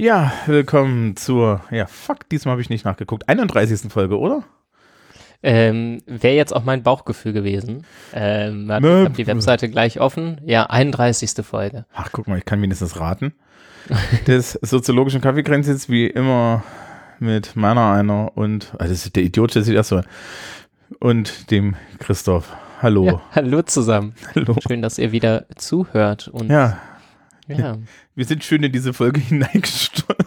Ja, willkommen zur, ja, fuck, diesmal habe ich nicht nachgeguckt, 31. Folge, oder? Ähm, Wäre jetzt auch mein Bauchgefühl gewesen. Ähm, ich habe die Webseite gleich offen. Ja, 31. Folge. Ach, guck mal, ich kann wenigstens raten. Des soziologischen Kaffeekränzchens wie immer mit meiner einer und, ah, das ist der Idiot, der sieht erst so, und dem Christoph. Hallo. Ja, hallo zusammen. Hallo. Schön, dass ihr wieder zuhört. Und Ja, ja. wir sind schön in diese Folge hineingestolpert.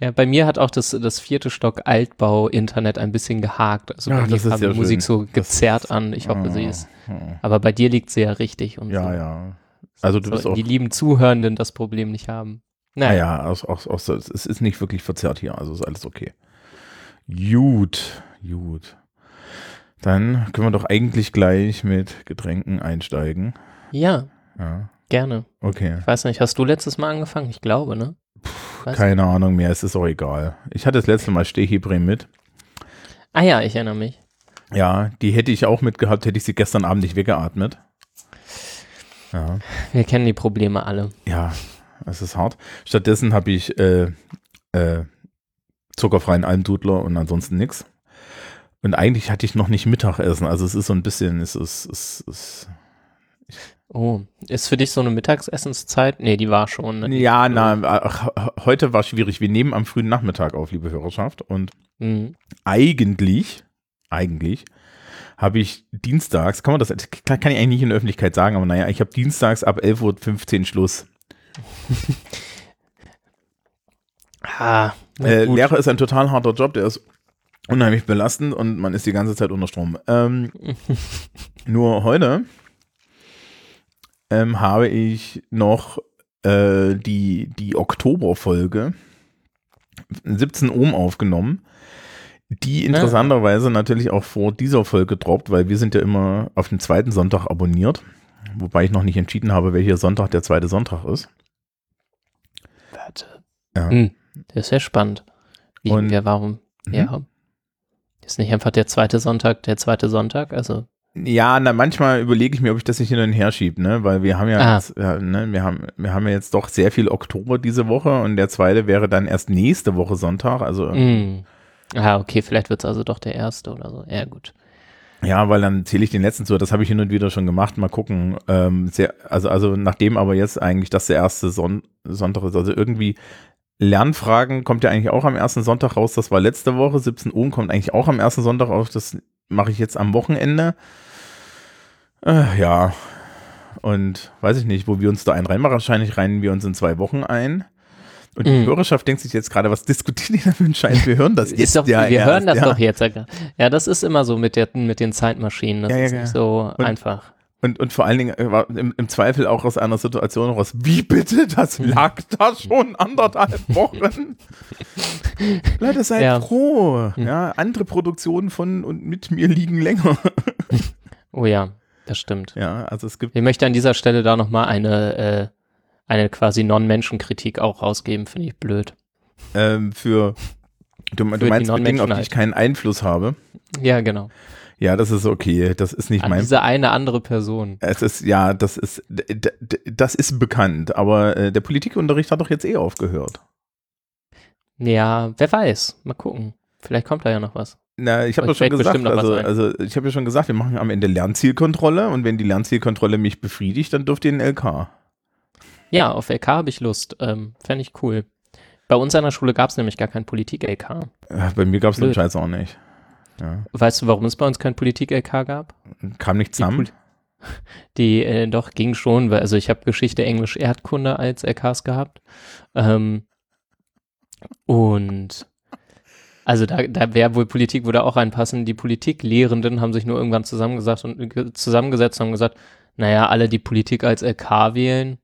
ja, bei mir hat auch das, das vierte Stock Altbau-Internet ein bisschen gehakt. Also Ja, bei mir das kam ja die Musik schön. so Das- gezerrt an. Ich hoffe, sie ist. Aber bei dir liegt sie ja richtig. Und Ja, so. ja. Also du bist So, auch, die lieben Zuhörenden das Problem nicht haben. Naja, naja, aus, aus, aus, es ist nicht wirklich verzerrt hier, also ist alles okay. Gut, gut. Dann können wir doch eigentlich gleich mit Getränken einsteigen. ja, Ja, gerne. okay. Ich weiß nicht, hast du letztes Mal angefangen? Ich glaube, ne? Weiß Keine Ahnung mehr, es ist auch egal. Ich hatte das letzte Mal Stehhebrä mit. Ah ja, ich erinnere mich. Ja, die hätte ich auch mitgehabt, hätte ich sie gestern Abend nicht weggeatmet. Ja, Wir kennen die Probleme alle. ja, es ist hart. Stattdessen habe ich äh, äh, zuckerfreien Almdudler und ansonsten nix. Und eigentlich hatte ich noch nicht Mittagessen, also es ist so ein bisschen, es ist, es ist Oh, ist für dich so eine Mittagsessenszeit? Nee, die war schon. Ne? ja, na, ach, heute war schwierig. Wir nehmen am frühen Nachmittag auf, liebe Hörerschaft, und Mhm. eigentlich, eigentlich habe ich dienstags, kann man das, kann ich eigentlich nicht in der Öffentlichkeit sagen, aber naja, ich habe dienstags ab 11.15 Uhr Schluss. Ah, Äh. Lehrer ist ein total harter Job, der ist unheimlich belastend und man ist die ganze Zeit unter Strom. Ähm, nur heute ähm, habe ich noch äh, die, die Oktoberfolge 17 Ohm aufgenommen, die interessanterweise natürlich auch vor dieser Folge droppt, weil wir sind ja immer auf den zweiten Sonntag abonniert, wobei ich noch nicht entschieden habe, welcher Sonntag der zweite Sonntag ist. Warte. Ja. Hm, das ist ja spannend. Wie, Und- ja, warum? Mhm. Ja. Ist nicht einfach der zweite Sonntag der zweite Sonntag? Also, Ja, na, manchmal überlege ich mir, ob ich das nicht hin und her schiebe, ne? Weil wir haben ja, Ah. jetzt, ja ne, wir haben, wir haben ja jetzt doch sehr viel Oktober diese Woche und der zweite wäre dann erst nächste Woche Sonntag. Also mh. ah, okay, vielleicht wird es also doch der erste oder so. Ja, gut. ja, weil dann zähle ich den letzten zu. Das habe ich hin und wieder schon gemacht. Mal gucken. Ähm, sehr, also, also nachdem aber jetzt eigentlich das der erste Son Sonntag ist, also irgendwie Lernfragen kommt ja eigentlich auch am ersten Sonntag raus. Das war letzte Woche. 17 Uhr kommt eigentlich auch am ersten Sonntag raus. Das mache ich jetzt am Wochenende. Äh, ja. Und weiß ich nicht, wo wir uns da einen reinmachen. Wahrscheinlich reinen wir uns in zwei Wochen ein. Und die Mhm. Hörerschaft denkt sich jetzt gerade, was diskutieren die da für einen Scheiß? Wir hören das jetzt Ist doch, ja wir erst, hören das ja. doch jetzt. ja. Ja, das ist immer so mit, der, mit den Zeitmaschinen. Das Ja, ist nicht so Und- einfach. Und, und vor allen Dingen äh, war im, im Zweifel auch aus einer Situation raus, wie bitte, das Hm. lag da schon anderthalb Wochen. Leute, seid froh. Hm. Ja, andere Produktionen von und mit mir liegen länger. Oh ja, das stimmt. Ja, also es gibt, Ich möchte an dieser Stelle da nochmal eine, äh, eine quasi Non-Menschen-Kritik auch rausgeben, finde ich blöd. ähm, für, du, du die meinst für Dinge, auf die ich keinen Einfluss habe. Ja, genau. Ja, das ist okay. Das ist nicht An mein diese eine andere Person. Es ist, ja, das ist, das ist bekannt, aber äh, der Politikunterricht hat doch jetzt eh aufgehört. Ja, wer weiß. Mal gucken. Vielleicht kommt da ja noch was. Na, ich habe doch schon gesagt, also, also ich habe ja schon gesagt, wir machen am Ende Lernzielkontrolle und wenn die Lernzielkontrolle mich befriedigt, dann dürft ihr den LK. Ja, auf LK habe ich Lust. Ähm, Fände ich cool. Bei uns an der Schule gab es nämlich gar kein Politik-LK. Äh, Bei mir gab es den. Scheiß auch nicht. Ja. Weißt du, warum es bei uns kein Politik-LK gab? Kam nicht Die zusammen. Poli- Die äh, doch ging schon, weil also ich habe Geschichte, Englisch, Erdkunde als LKs gehabt. Ähm, und also da, da wäre wohl Politik würde auch reinpassen. Die Politiklehrenden haben sich nur irgendwann zusammengesagt und ge- zusammengesetzt und gesagt, naja, alle, die Politik als LK wählen,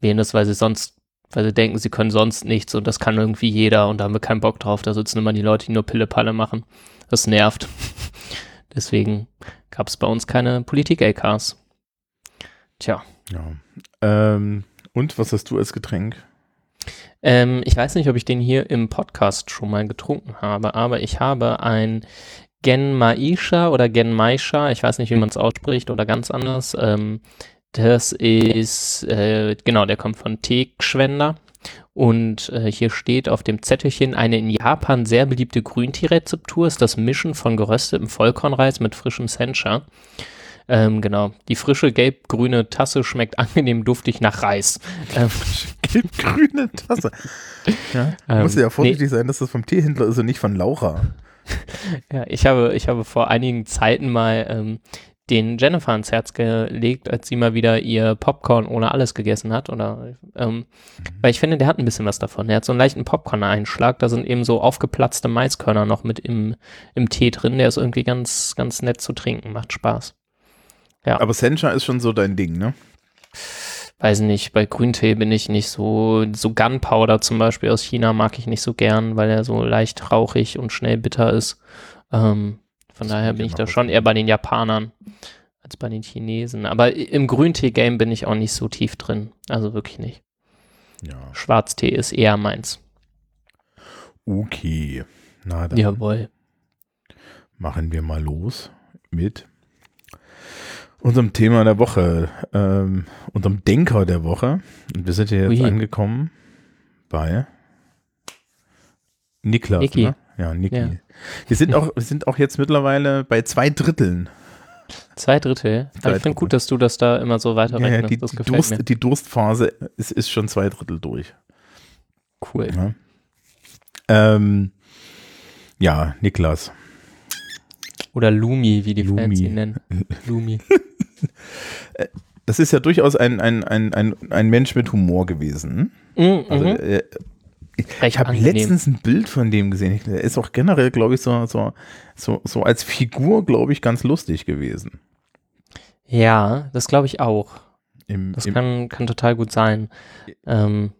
wählen das, weil sie sonst, weil sie denken, sie können sonst nichts und das kann irgendwie jeder und da haben wir keinen Bock drauf. Da sitzen immer die Leute, die nur Pille-Palle machen. Das nervt. Deswegen gab es bei uns keine Politik-LKs. Tja. Ja. Ähm, und was hast du als Getränk? Ähm, ich weiß nicht, ob ich den hier im Podcast schon mal getrunken habe, aber ich habe ein Gen Maisha oder Gen Maisha, ich weiß nicht, wie man es ausspricht oder ganz anders. Ähm, das ist, äh, genau, der kommt von Teekschwender. Und äh, hier steht auf dem Zettelchen, eine in Japan sehr beliebte Grüntee-Rezeptur ist das Mischen von geröstetem Vollkornreis mit frischem Sencha. Ähm, genau. Die frische gelb-grüne Tasse schmeckt angenehm duftig nach Reis. Ähm, Gelb-grüne Tasse. Ja, Ähm, muss ja vorsichtig sein, dass das vom Teehändler ist und nicht von Laura. ja, ich habe, ich habe vor einigen Zeiten mal ähm, den Jennifer ans Herz gelegt, als sie mal wieder ihr Popcorn ohne alles gegessen hat. Oder ähm, weil ich finde, der hat ein bisschen was davon. Der hat so einen leichten Popcorn-Einschlag. Da sind eben so aufgeplatzte Maiskörner noch mit im, im Tee drin. Der ist irgendwie ganz, ganz nett zu trinken. Macht Spaß. Ja. Aber Sencha ist schon so dein Ding, ne? weiß nicht, bei Grüntee bin ich nicht so, so Gunpowder zum Beispiel aus China mag ich nicht so gern, weil er so leicht rauchig und schnell bitter ist. Ähm, von daher bin ich da schon eher bei den Japanern als bei den Chinesen. Aber im Grüntee-Game bin ich auch nicht so tief drin. Also wirklich nicht. Ja. Schwarztee ist eher meins. Okay. Na dann Jawohl. machen wir mal los mit unserem Thema der Woche, ähm, unserem Denker der Woche. Und wir sind ja jetzt Ui. angekommen bei Niklas. Niki. Ne? Ja, Niki. Ja. Wir, sind auch, wir sind auch jetzt mittlerweile bei zwei Dritteln. Zwei Drittel. Zwei ich finde gut, dass du das da immer so weiter Ja, ja, die, die, Durst, die Durstphase ist, ist schon zwei Drittel durch. Cool. Ja, ähm, ja Niklas. Oder Lumi, wie die Lumi. Fans ihn nennen. Lumi. Das ist ja durchaus ein, ein, ein, ein, ein Mensch mit Humor gewesen. Mhm, Also, mhm. äh, ich habe letztens ein Bild von dem gesehen. Er ist auch generell, glaube ich, so, so, so, so als Figur, glaube ich, ganz lustig gewesen. Ja, das glaube ich auch. Im, Das im, kann, kann total gut sein. Ähm,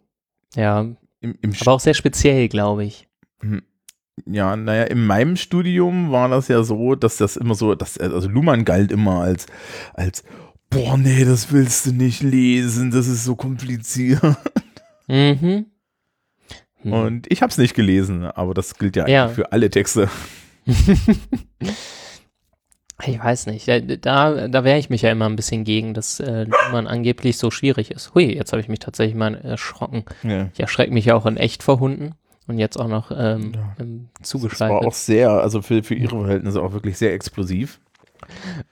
ja, im, im, aber auch sehr speziell, glaube ich. Ja, naja, in meinem Studium war das ja so, dass das immer so, dass, also Luhmann galt immer als, als, boah, nee, das willst du nicht lesen, das ist so kompliziert. Mhm. Hm. Und ich habe es nicht gelesen, aber das gilt ja eigentlich Ja. für alle Texte. ich weiß nicht. Da, da wehre ich mich ja immer ein bisschen gegen, dass äh, man angeblich so schwierig ist. Hui, jetzt habe ich mich tatsächlich mal erschrocken. Ja. Ich erschrecke mich ja auch in echt vor Hunden und jetzt auch noch ähm, Ja. ähm, Das war zugeschaltet. auch sehr, also für, für ihre Verhältnisse auch wirklich sehr explosiv.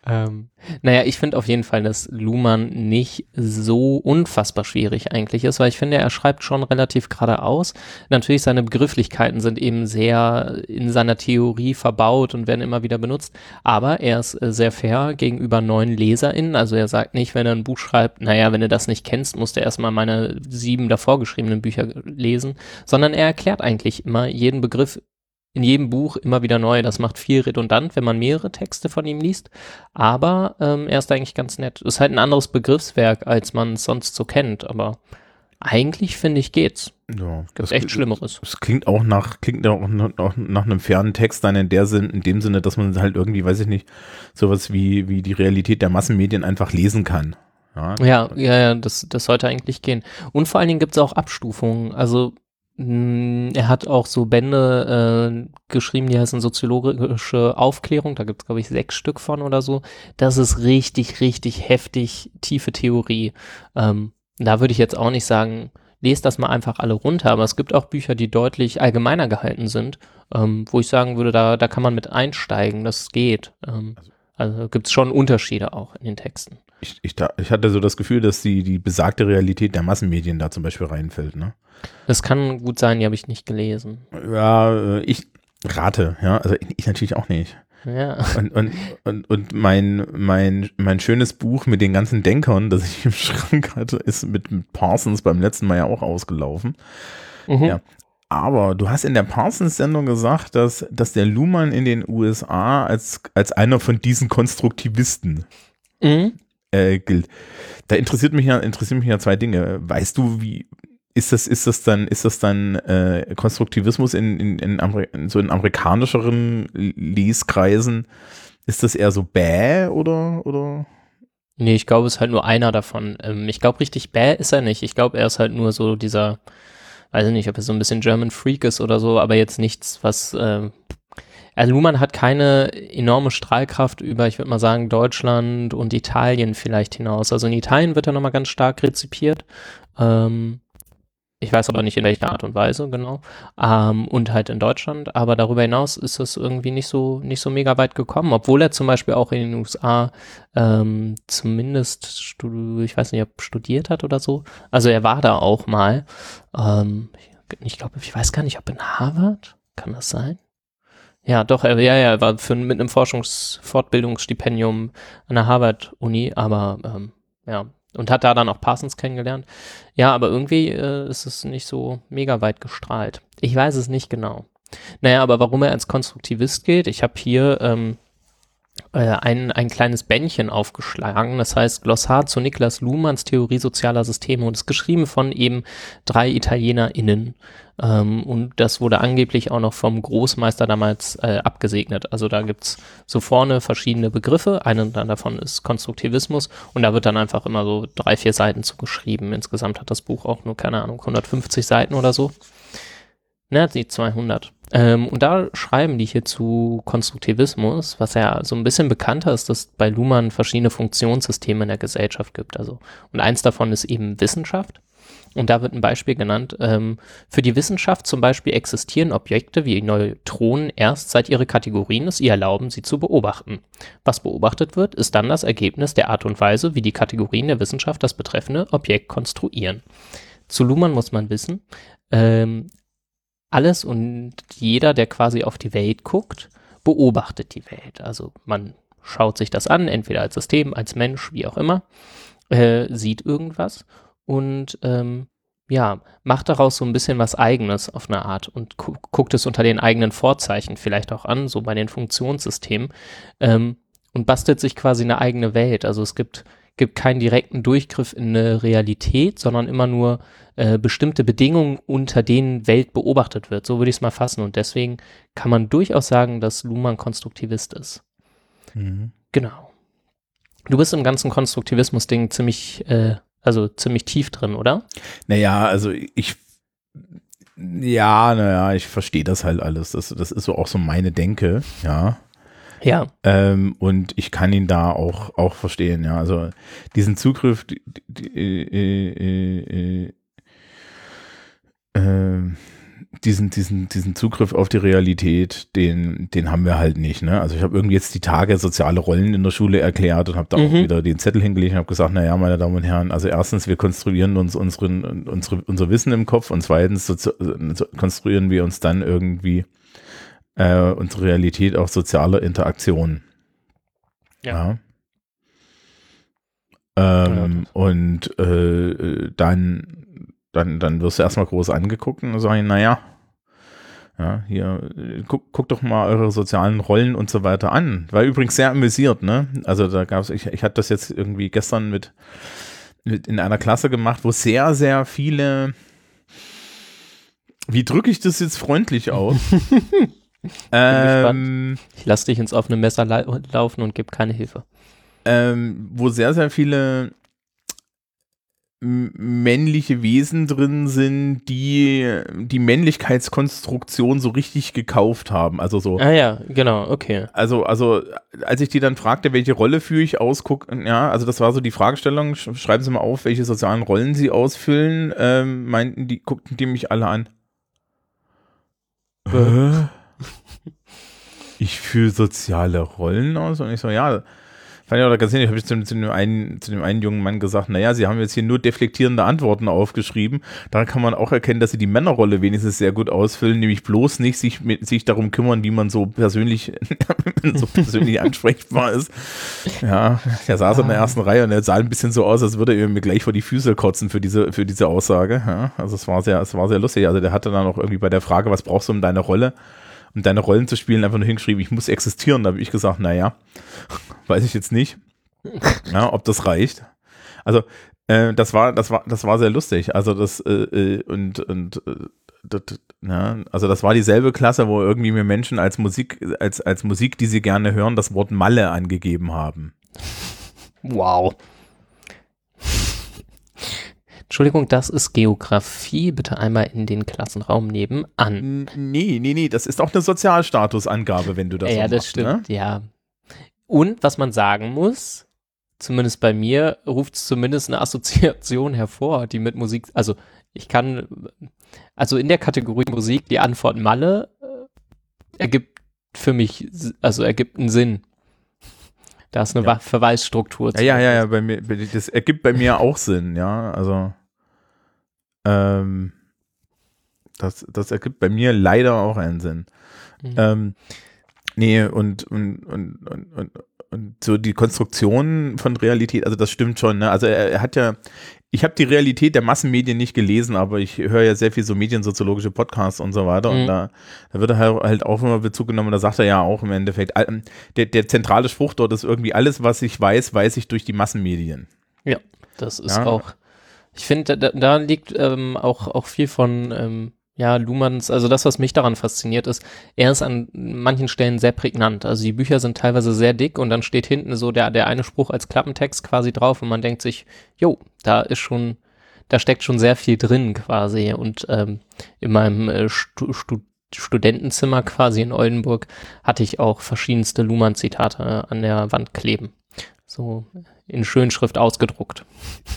Ähm, naja, ich finde auf jeden Fall, dass Luhmann nicht so unfassbar schwierig eigentlich ist, weil ich finde, er schreibt schon relativ geradeaus. Natürlich, seine Begrifflichkeiten sind eben sehr in seiner Theorie verbaut und werden immer wieder benutzt, aber er ist äh, sehr fair gegenüber neuen LeserInnen. Also er sagt nicht, wenn er ein Buch schreibt, naja, wenn du das nicht kennst, musst du erstmal meine sieben davor geschriebenen Bücher lesen, sondern er erklärt eigentlich immer jeden Begriff in jedem Buch immer wieder neu. Das macht viel redundant, wenn man mehrere Texte von ihm liest. Aber ähm, er ist eigentlich ganz nett. Ist halt ein anderes Begriffswerk, als man es sonst so kennt. Aber eigentlich finde ich geht's. Ja, Gibt das- echt Schlimmeres. Es klingt auch nach, klingt auch nach, auch nach einem fernen Text dann in der Sinn, in dem Sinne, dass man halt irgendwie, weiß ich nicht, sowas wie, wie die Realität der Massenmedien einfach lesen kann. Ja, Ja, ja, das, das sollte eigentlich gehen. Und vor allen Dingen gibt es auch Abstufungen. Also er hat auch so Bände äh, geschrieben, die heißen soziologische Aufklärung. Da gibt es, glaube ich, sechs Stück von oder so. Das ist richtig, richtig heftig tiefe Theorie. Ähm, da würde ich jetzt auch nicht sagen, lest das mal einfach alle runter. Aber es gibt auch Bücher, die deutlich allgemeiner gehalten sind, ähm, wo ich sagen würde, da, da kann man mit einsteigen. Das geht. Ähm, also gibt es schon Unterschiede auch in den Texten. ich, ich, ich hatte so das Gefühl, dass die, die besagte Realität der Massenmedien da zum Beispiel reinfällt. Ne? Das kann gut sein, die habe ich nicht gelesen. Ja, äh, ich rate, ja, also ich, ich natürlich auch nicht. Ja. Und, und, und, und mein, mein, mein schönes Buch mit den ganzen Denkern, das ich im Schrank hatte, ist mit, mit Parsons beim letzten Mal ja auch ausgelaufen. Mhm. Ja. Aber du hast in der Parsons-Sendung gesagt, dass, dass der Luhmann in den USA als, als einer von diesen Konstruktivisten Mhm. äh, gilt. Da interessiert mich ja, interessieren mich ja zwei Dinge. Weißt du, wie ist das, ist das dann, ist das dann äh, Konstruktivismus in, in, in, Ameri in so in amerikanischeren Leskreisen? Ist das eher so bäh oder, oder? Nee, ich glaube, es ist halt nur einer davon. Ich glaube, richtig bäh ist er nicht. Ich glaube, er ist halt nur so dieser, weiß ich nicht, ob er so ein bisschen German Freak ist oder so, aber jetzt nichts, was, ähm, also Luhmann hat keine enorme Strahlkraft über, ich würde mal sagen, Deutschland und Italien vielleicht hinaus. Also in Italien wird er nochmal ganz stark rezipiert. Ähm, ich weiß aber nicht in welcher Art und Weise, genau. Ähm, und halt in Deutschland. Aber darüber hinaus ist es irgendwie nicht so, nicht so mega weit gekommen, obwohl er zum Beispiel auch in den USA ähm, zumindest, ich weiß nicht, ob studiert hat oder so. Also er war da auch mal. Ähm, ich glaube, ich weiß gar nicht, ob in Harvard. Kann das sein? Ja, doch, er, ja, ja, er war für, mit einem Forschungsfortbildungsstipendium an der Harvard-Uni, aber ähm, ja, und hat da dann auch Parsons kennengelernt. Ja, aber irgendwie äh, ist es nicht so mega weit gestrahlt. Ich weiß es nicht genau. Naja, aber warum er als Konstruktivist geht, ich habe hier ähm, äh, ein, ein kleines Bändchen aufgeschlagen, das heißt Glossar zu Niklas Luhmanns Theorie sozialer Systeme und ist geschrieben von eben drei ItalienerInnen. Ähm, und das wurde angeblich auch noch vom Großmeister damals äh, abgesegnet. Also da gibt's so vorne verschiedene Begriffe. Einer davon ist Konstruktivismus und da wird dann einfach immer so drei, vier Seiten zugeschrieben. Insgesamt hat das Buch auch nur, keine Ahnung, 150 Seiten oder so. Ne, die 200. Ähm, und da schreiben die hier zu Konstruktivismus, was ja so ein bisschen bekannter ist, dass bei Luhmann verschiedene Funktionssysteme in der Gesellschaft gibt. Also, und eins davon ist eben Wissenschaft. Und da wird ein Beispiel genannt. Ähm, für die Wissenschaft zum Beispiel existieren Objekte wie Neutronen erst seit ihre Kategorien es ihr erlauben, sie zu beobachten. Was beobachtet wird, ist dann das Ergebnis der Art und Weise, wie die Kategorien der Wissenschaft das betreffende Objekt konstruieren. Zu Luhmann muss man wissen, ähm, alles und jeder, der quasi auf die Welt guckt, beobachtet die Welt. Also man schaut sich das an, entweder als System, als Mensch, wie auch immer, äh, sieht irgendwas und ähm, ja, macht daraus so ein bisschen was Eigenes auf eine Art und gu guckt es unter den eigenen Vorzeichen vielleicht auch an, so bei den Funktionssystemen ähm, und bastelt sich quasi eine eigene Welt. Also es gibt, gibt keinen direkten Durchgriff in eine Realität, sondern immer nur äh, bestimmte Bedingungen, unter denen Welt beobachtet wird. So würde ich es mal fassen. Und deswegen kann man durchaus sagen, dass Luhmann Konstruktivist ist. Mhm. Genau. Du bist im ganzen Konstruktivismus-Ding ziemlich äh, also ziemlich tief drin, oder? Naja, also ich, ja, naja, ich verstehe das halt alles. Das, das ist so auch so meine Denke, ja. Ja. Ähm, und ich kann ihn da auch, auch verstehen, ja. Also diesen Zugriff, die, die, äh, äh, äh, äh diesen, diesen, diesen Zugriff auf die Realität, den, den haben wir halt nicht. Ne? Also ich habe irgendwie jetzt die Tage soziale Rollen in der Schule erklärt und habe da mhm. auch wieder den Zettel hingelegt und habe gesagt, naja, meine Damen und Herren, also erstens, wir konstruieren uns unseren, unsere, unser Wissen im Kopf und zweitens so, so, konstruieren wir uns dann irgendwie äh, unsere Realität auf sozialer Interaktion. Ja. ja. Ähm, und äh, dann dann, dann wirst du erstmal groß angeguckt und sagen, naja, ja, hier, guck, guck doch mal eure sozialen Rollen und so weiter an. War übrigens sehr amüsiert, ne? Also da gab es, ich, ich hatte das jetzt irgendwie gestern mit, mit in einer Klasse gemacht, wo sehr, sehr viele, wie drücke ich das jetzt freundlich aus? ähm, ich lasse dich ins offene Messer la laufen und gebe keine Hilfe. Ähm, wo sehr, sehr viele männliche Wesen drin sind, die die Männlichkeitskonstruktion so richtig gekauft haben. Also so. Ah ja, genau, okay. Also, also, als ich die dann fragte, welche Rolle führe ich aus, guck, ja, also das war so die Fragestellung, schreiben Sie mal auf, welche sozialen Rollen Sie ausfüllen, ähm, meinten die, guckten die mich alle an. Äh? Ich fühle soziale Rollen aus und ich so, ja, fand ich auch ganz ich habe ich zu, zu, dem einen, zu dem einen jungen Mann gesagt, naja, sie haben jetzt hier nur deflektierende Antworten aufgeschrieben. Daran kann man auch erkennen, dass sie die Männerrolle wenigstens sehr gut ausfüllen, nämlich bloß nicht sich, sich darum kümmern, wie man so persönlich, so persönlich ansprechbar ist. Ja, er saß in der ersten Reihe und er sah ein bisschen so aus, als würde er mir gleich vor die Füße kotzen für diese, für diese Aussage. Ja, also es war sehr, es war sehr lustig. Also der hatte dann auch irgendwie bei der Frage, was brauchst du um deine Rolle? Um deine Rollen zu spielen, einfach nur hingeschrieben, ich muss existieren. Da habe ich gesagt, naja, weiß ich jetzt nicht, ja, ob das reicht. Also äh, das war, das war, das war sehr lustig. Also das äh, äh und und äh, das, ja, also das war dieselbe Klasse, wo irgendwie mir Menschen als Musik, als, als Musik, die sie gerne hören, das Wort Malle angegeben haben. Wow. Entschuldigung, das ist Geografie. Bitte einmal in den Klassenraum nebenan. Nee, nee, nee, das ist auch eine Sozialstatusangabe, wenn du das ja, so das machst, stimmt, Ne? ja. Und was man sagen muss, zumindest bei mir, ruft es zumindest eine Assoziation hervor, die mit Musik, also ich kann, also in der Kategorie Musik, die Antwort Malle äh, ergibt für mich, also ergibt einen Sinn. Da ist eine Ja. Verweisstruktur. Ja, ja, ja, ja, bei mir, das ergibt bei mir auch Sinn, ja, also ähm, das, das ergibt bei mir leider auch einen Sinn. Mhm. Ähm, nee, und, und, und, und, und, und so die Konstruktion von Realität, also das stimmt schon, ne? Also er, er hat ja, ich habe die Realität der Massenmedien nicht gelesen, aber ich höre ja sehr viel so mediensoziologische Podcasts und so weiter und Mhm. da, da wird er halt- halt auch immer Bezug genommen, da sagt er ja auch im Endeffekt, der, der zentrale Spruch dort ist irgendwie, alles, was ich weiß, weiß ich durch die Massenmedien. Das ist Ja. auch, ich finde, da, da liegt ähm, auch, auch viel von, ähm, ja, Luhmanns, also das, was mich daran fasziniert ist, er ist an manchen Stellen sehr prägnant. Also die Bücher sind teilweise sehr dick und dann steht hinten so der, der eine Spruch als Klappentext quasi drauf und man denkt sich, jo, da ist schon, da steckt schon sehr viel drin quasi. Und ähm, in meinem äh, Stu, Stu, Studentenzimmer quasi in Oldenburg hatte ich auch verschiedenste Luhmann-Zitate an der Wand kleben. So in Schönschrift ausgedruckt.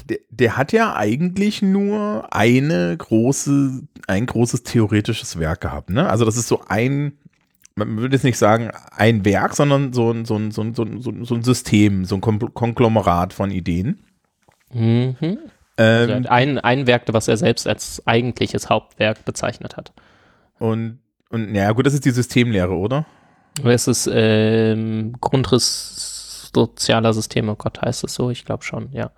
Der, der hat ja eigentlich nur eine große, ein großes theoretisches Werk gehabt, ne? Also das ist so ein, man würde jetzt nicht sagen ein Werk, sondern so ein, so ein, so ein, so ein, so ein System, so ein Konglomerat von Ideen. Mhm. Also Ähm, hat ein, ein Werk, was er selbst als eigentliches Hauptwerk bezeichnet hat. und, und ja gut, das ist die Systemlehre, oder? Oder ist ähm, Grundriss sozialer Systeme? Oh Gott, heißt es so? Ich glaube schon, ja.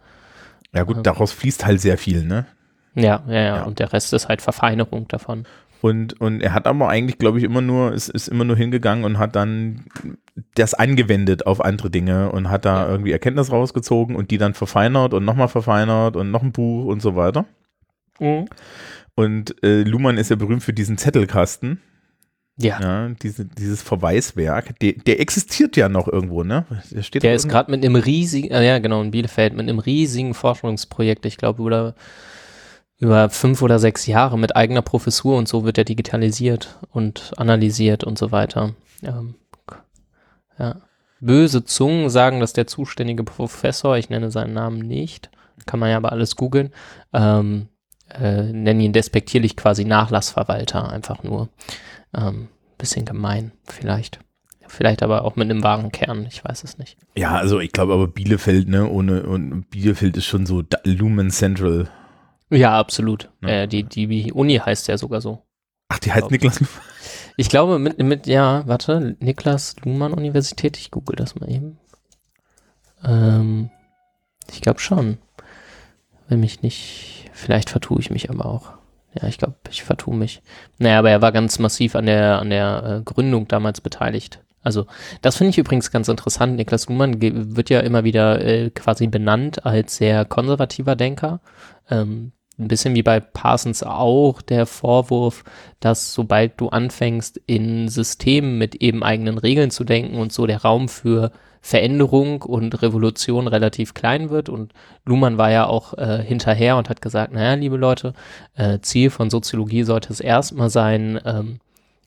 Ja gut, Ja. daraus fließt halt sehr viel, ne? ja. Ja, ja. Und der Rest ist halt Verfeinerung davon. Und, und er hat aber eigentlich, glaube ich, immer nur, ist, ist immer nur hingegangen und hat dann das angewendet auf andere Dinge und hat da Ja. irgendwie Erkenntnis rausgezogen und die dann verfeinert und nochmal verfeinert und noch ein Buch und so weiter. Und äh, Luhmann ist ja berühmt für diesen Zettelkasten, Ja. ja, diese, dieses Verweiswerk. Der, der existiert ja noch irgendwo, ne? Der steht Der ist gerade mit einem riesigen, äh, ja genau, in Bielefeld, mit einem riesigen Forschungsprojekt, ich glaube, über, über fünf oder sechs Jahre mit eigener Professur und so wird er digitalisiert und analysiert und so weiter. Ähm, ja. Böse Zungen sagen, dass der zuständige Professor, ich nenne seinen Namen nicht, kann man ja aber alles googeln, ähm, äh, nennen ihn despektierlich quasi Nachlassverwalter, einfach nur. Ähm, bisschen gemein, vielleicht. Vielleicht aber auch mit einem wahren Kern, ich weiß es nicht. Ja, also ich glaube aber Bielefeld, ne, ohne, und Bielefeld ist schon so Lumen Central. Ja, absolut. Ja. Äh, die, die Uni heißt ja sogar so. Ach, die heißt Niklas. Ich glaube, mit, mit ja, warte, Niklas Luhmann Universität, ich google das mal eben. Ähm, ich glaube schon. Wenn mich nicht, vielleicht vertue ich mich aber auch. Ja, ich glaube, ich vertue mich. Naja, aber er war ganz massiv an der, an der äh, Gründung damals beteiligt. Also, das finde ich übrigens ganz interessant. Niklas Luhmann wird ja immer wieder äh, quasi benannt als sehr konservativer Denker. Ähm, ein bisschen wie bei Parsons auch der Vorwurf, dass sobald du anfängst, in Systemen mit eben eigenen Regeln zu denken und so der Raum für Veränderung und Revolution relativ klein wird. Und Luhmann war ja auch äh, hinterher und hat gesagt, naja, liebe Leute, äh, Ziel von Soziologie sollte es erstmal sein, ähm,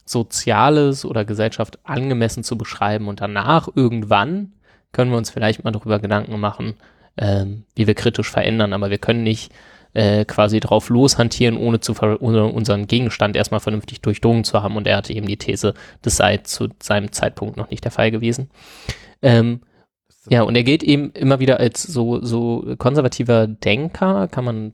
Soziales oder Gesellschaft angemessen zu beschreiben und danach irgendwann können wir uns vielleicht mal darüber Gedanken machen, ähm, wie wir kritisch verändern, aber wir können nicht äh, quasi drauf loshantieren, ohne, zu ohne unseren Gegenstand erstmal vernünftig durchdrungen zu haben. Und er hatte eben die These, das sei zu seinem Zeitpunkt noch nicht der Fall gewesen. Ähm, ja, und er gilt eben immer wieder als so, so konservativer Denker, kann man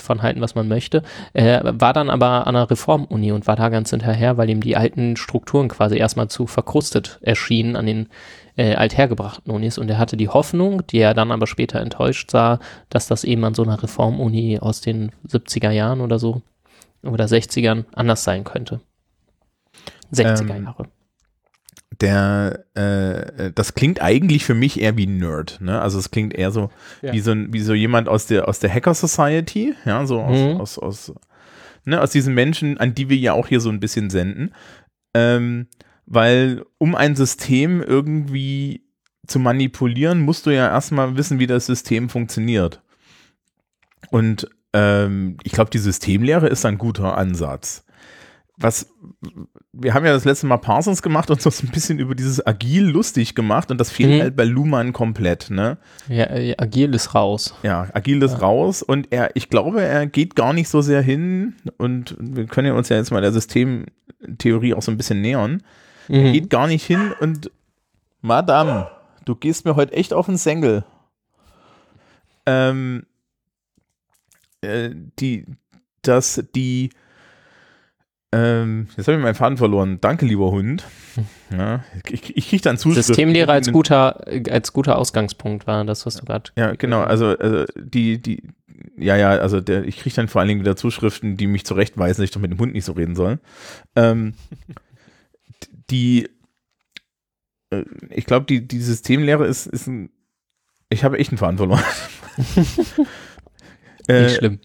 von halten, was man möchte, äh, war dann aber an einer Reformuni und war da ganz hinterher, weil ihm die alten Strukturen quasi erstmal zu verkrustet erschienen an den äh, althergebrachten Unis und er hatte die Hoffnung, die er dann aber später enttäuscht sah, dass das eben an so einer Reformuni aus den 70er Jahren oder so oder 60ern anders sein könnte. 60er Ähm, Jahre. der, äh, das klingt eigentlich für mich eher wie Nerd, ne? Also es klingt eher so Ja. wie so ein, wie so jemand aus der aus der Hacker Society, ja, so aus, Mhm. aus, aus, ne, aus diesen Menschen, an die wir ja auch hier so ein bisschen senden. Ähm, weil um ein System irgendwie zu manipulieren, musst du ja erstmal wissen, wie das System funktioniert. Und ähm, ich glaube, die Systemlehre ist ein guter Ansatz. Was, wir haben ja das letzte Mal Parsons gemacht und uns ein bisschen über dieses Agil lustig gemacht und das fehlt Mhm. halt bei Luhmann komplett, ne? Ja, äh, agil ist raus. Ja, Agil ist raus und er, ich glaube, er geht gar nicht so sehr hin und wir können ja uns ja jetzt mal der Systemtheorie auch so ein bisschen nähern. Er Mhm. geht gar nicht hin und Madame, du gehst mir heute echt auf den Senkel. Ähm, äh, die, dass die, ähm, jetzt habe ich meinen Faden verloren. Danke, lieber Hund. Ja, ich, ich kriege dann Zuschriften. Systemlehre als guter, als guter Ausgangspunkt war das, was du gerade. Ja, genau. Also, also die, die, ja, ja, also der, ich kriege dann vor allen Dingen wieder Zuschriften, die mich zurechtweisen, dass ich doch mit dem Hund nicht so reden soll. Ähm, die, äh, ich glaube, die, die Systemlehre ist, ist ein, ich habe echt einen Faden verloren. Nicht äh, schlimm.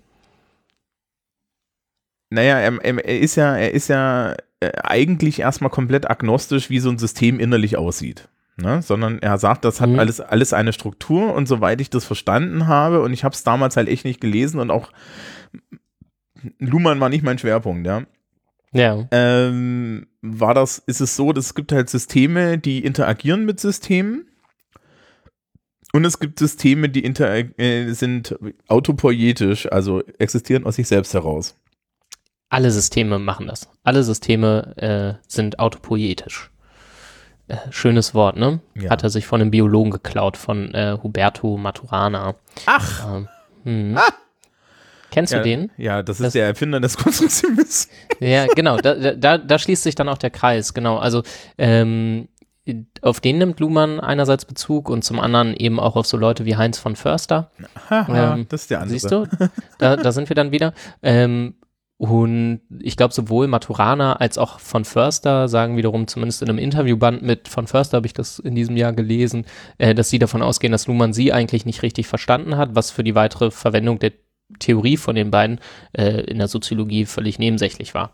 naja, er, er, ist ja, er ist ja äh, eigentlich erstmal komplett agnostisch, wie so ein System innerlich aussieht. Ne? Sondern er sagt, das hat Mhm. alles, alles eine Struktur und soweit ich das verstanden habe, und ich habe es damals halt echt nicht gelesen und auch Luhmann war nicht mein Schwerpunkt, ja. Ja. Ähm, war das, ist es so, dass es gibt halt Systeme, die interagieren mit Systemen. Und es gibt Systeme, die äh, sind autopoietisch, also existieren aus sich selbst heraus. Alle Systeme machen das. Alle Systeme äh, sind autopoietisch. Äh, schönes Wort, ne? Ja. Hat er sich von einem Biologen geklaut, von äh, Huberto Maturana. Ach! Ähm, hm. Kennst Ja, du den? ja, das ist Das- der Erfinder des Konstruktivismus. Ja, genau, da, da- da, schließt sich dann auch der Kreis, genau. Also ähm, auf den nimmt Luhmann einerseits Bezug und zum anderen eben auch auf so Leute wie Heinz von Förster. Haha, Ähm, das ist der andere. Siehst du? Da, da sind wir dann wieder. Ähm, und ich glaube, sowohl Maturana als auch von Förster sagen wiederum, zumindest in einem Interviewband mit von Förster habe ich das in diesem Jahr gelesen, äh, dass sie davon ausgehen, dass Luhmann sie eigentlich nicht richtig verstanden hat, was für die weitere Verwendung der Theorie von den beiden äh, in der Soziologie völlig nebensächlich war.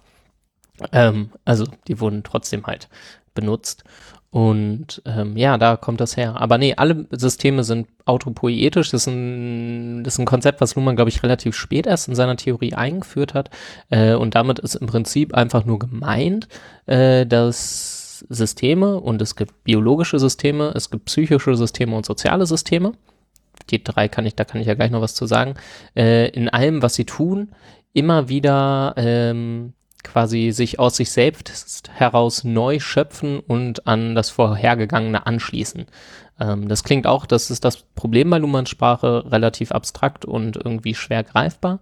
Ähm, also die wurden trotzdem halt benutzt. Und ähm, ja, da kommt das her. Aber nee, alle Systeme sind autopoietisch. Das ist ein, das ist ein Konzept, was Luhmann, glaube ich, relativ spät erst in seiner Theorie eingeführt hat. Äh, und damit ist im Prinzip einfach nur gemeint, äh, dass Systeme, und es gibt biologische Systeme, es gibt psychische Systeme und soziale Systeme. Die drei kann ich, da kann ich ja gleich noch was zu sagen. Äh, in allem, was sie tun, immer wieder ähm, quasi sich aus sich selbst heraus neu schöpfen und an das Vorhergegangene anschließen. Ähm, das klingt auch, das ist das Problem bei Luhmanns Sprache, relativ abstrakt und irgendwie schwer greifbar.